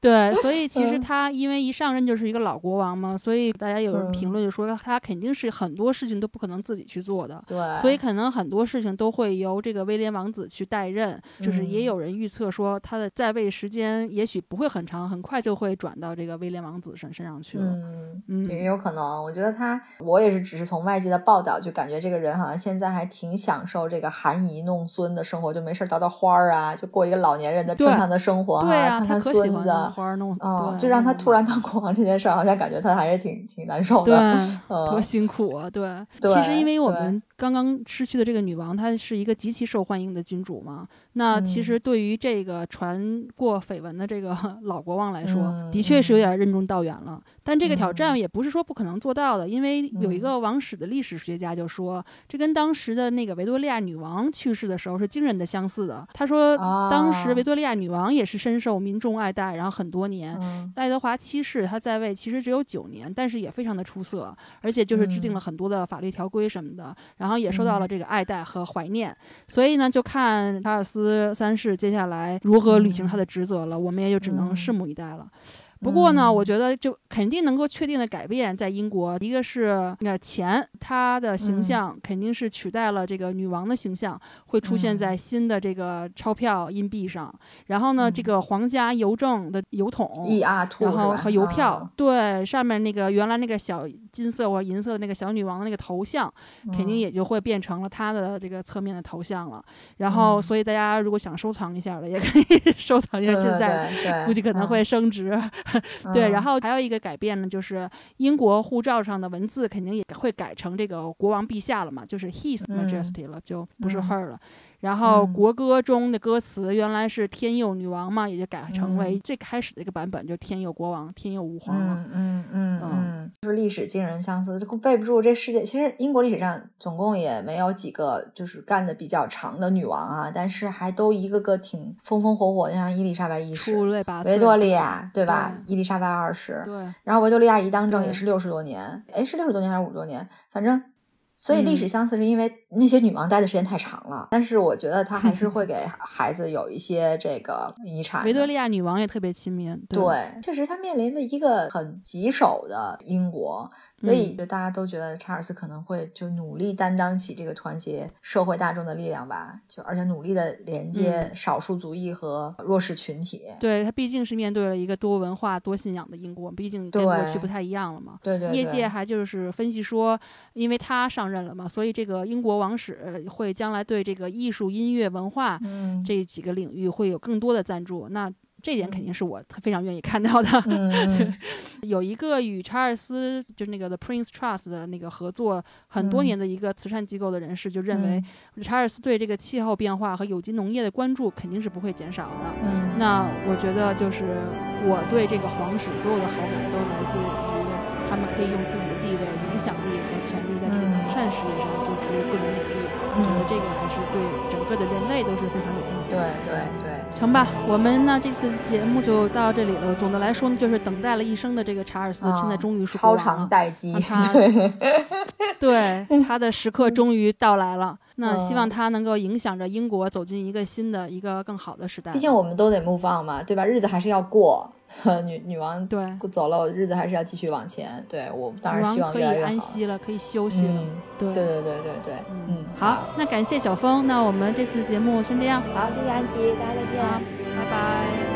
对，所以其实他因为一上任就是一个老国王嘛，所以大家有人评论就说他肯定是很多事情都不可能自己去做的，对，所以可能很多事情都会由这个威廉王子去代任，就是也有人预测说他的在位时间也许不会很长，很快就会转到这个威廉王子身身上去了，嗯嗯，也有可能。我觉得他，我也是只是从外界的报道就感觉这个人好像现在还挺。挺享受这个含饴弄孙的生活，就没事叨叨花儿啊，就过一个老年人的正常的生活哈。看看孙子，花弄，嗯，就让他突然当国王这件事儿，好像感觉他还是挺挺难受的，嗯多辛苦啊！对，其实因为我们。刚刚失去的这个女王，她是一个极其受欢迎的君主嘛？那其实对于这个传过绯闻的这个 老国王来说，的确是有点任重道远了。但这个挑战也不是说不可能做到的，因为有一个王室的历史学家就说，这跟当时的那个维多利亚女王去世的时候是惊人的相似的。他说，当时维多利亚女王也是深受民众爱戴，然后很多年。爱德华七世他在位其实只有九年，但是也非常的出色，而且就是制定了很多的法律条规什么的。然后也受到了这个爱戴和怀念，所以呢，就看查尔斯三世接下来如何履行他的职责了。我们也就只能拭目以待了。不过呢，我觉得就肯定能够确定的改变，在英国，一个是那钱，它的形象肯定是取代了这个女王的形象，会出现在新的这个钞票硬币上。然后呢，这个皇家邮政的邮筒，然后和邮票，对，上面那个原来那个小金色或银色的那个小女王的那个头像，肯定也就会变成了她的这个侧面的头像了。然后，所以大家如果想收藏一下的，也可以 收藏一下。现在估计可能会升值。对，然后还有一个改变呢，就是英国护照上的文字肯定也会改成这个国王陛下了嘛，就是 His Majesty 了，就不是 Her 了。然后国歌中的歌词原来是天佑女王嘛，也就改成为最开始的一个版本，就天佑国王、天佑吾皇了。嗯嗯嗯，就是历史惊人相似，这背不住这世界。其实英国历史上总共也没有几个就是干的比较长的女王啊，但是还都一个个挺风风火火。像伊丽莎白一世、维多利亚，对吧？伊丽莎白二世，对。然后维多利亚一当政也是六十多年，哎，是六十多年还是五十多年？反正。所以历史相似是因为那些女王待的时间太长了，但是我觉得她还是 会给孩子有一些这个遗产。维多利亚女王也特别亲民，对，确实她面临了一个很棘手的英国。所以，就大家都觉得查尔斯可能会就努力担当起这个团结社会大众的力量吧，就而且努力的连接少数族裔和弱势群体。对他毕竟是面对了一个多文化、多信仰的英国，毕竟跟过去不太一样了嘛。对对。业界还就是分析说，因为他上任了嘛，所以这个英国王室会将来对这个艺术、音乐、文化这几个领域会有更多的赞助。那。这点肯定是我非常愿意看到的。有一个与查尔斯就那个 The Prince Trust 的那个合作很多年的一个慈善机构的人士就认为，查尔斯对这个气候变化和有机农业的关注肯定是不会减少的。那我觉得就是我对这个皇室所有的好感都来自于他们可以用自己的地位。影响力和权力在这个慈善事业上做出各种努力。我觉得这个还是对整个的人类都是非常有贡献。对对对，成吧，我们呢这次节目就到这里了。总的来说呢，就是等待了一生的这个查尔斯，现在终于是超长待机，对他的时刻终于到来了。那希望它能够影响着英国走进一个新的、一个更好的时代。毕竟我们都得 move on 嘛，对吧？日子还是要过。女女王对走了，日子还是要继续往前。对我当然希望可以安息了，可以休息了。对对对对对对，嗯，好，那感谢小峰，那我们这次节目先这样。好，谢谢安琪，大家再见，拜拜。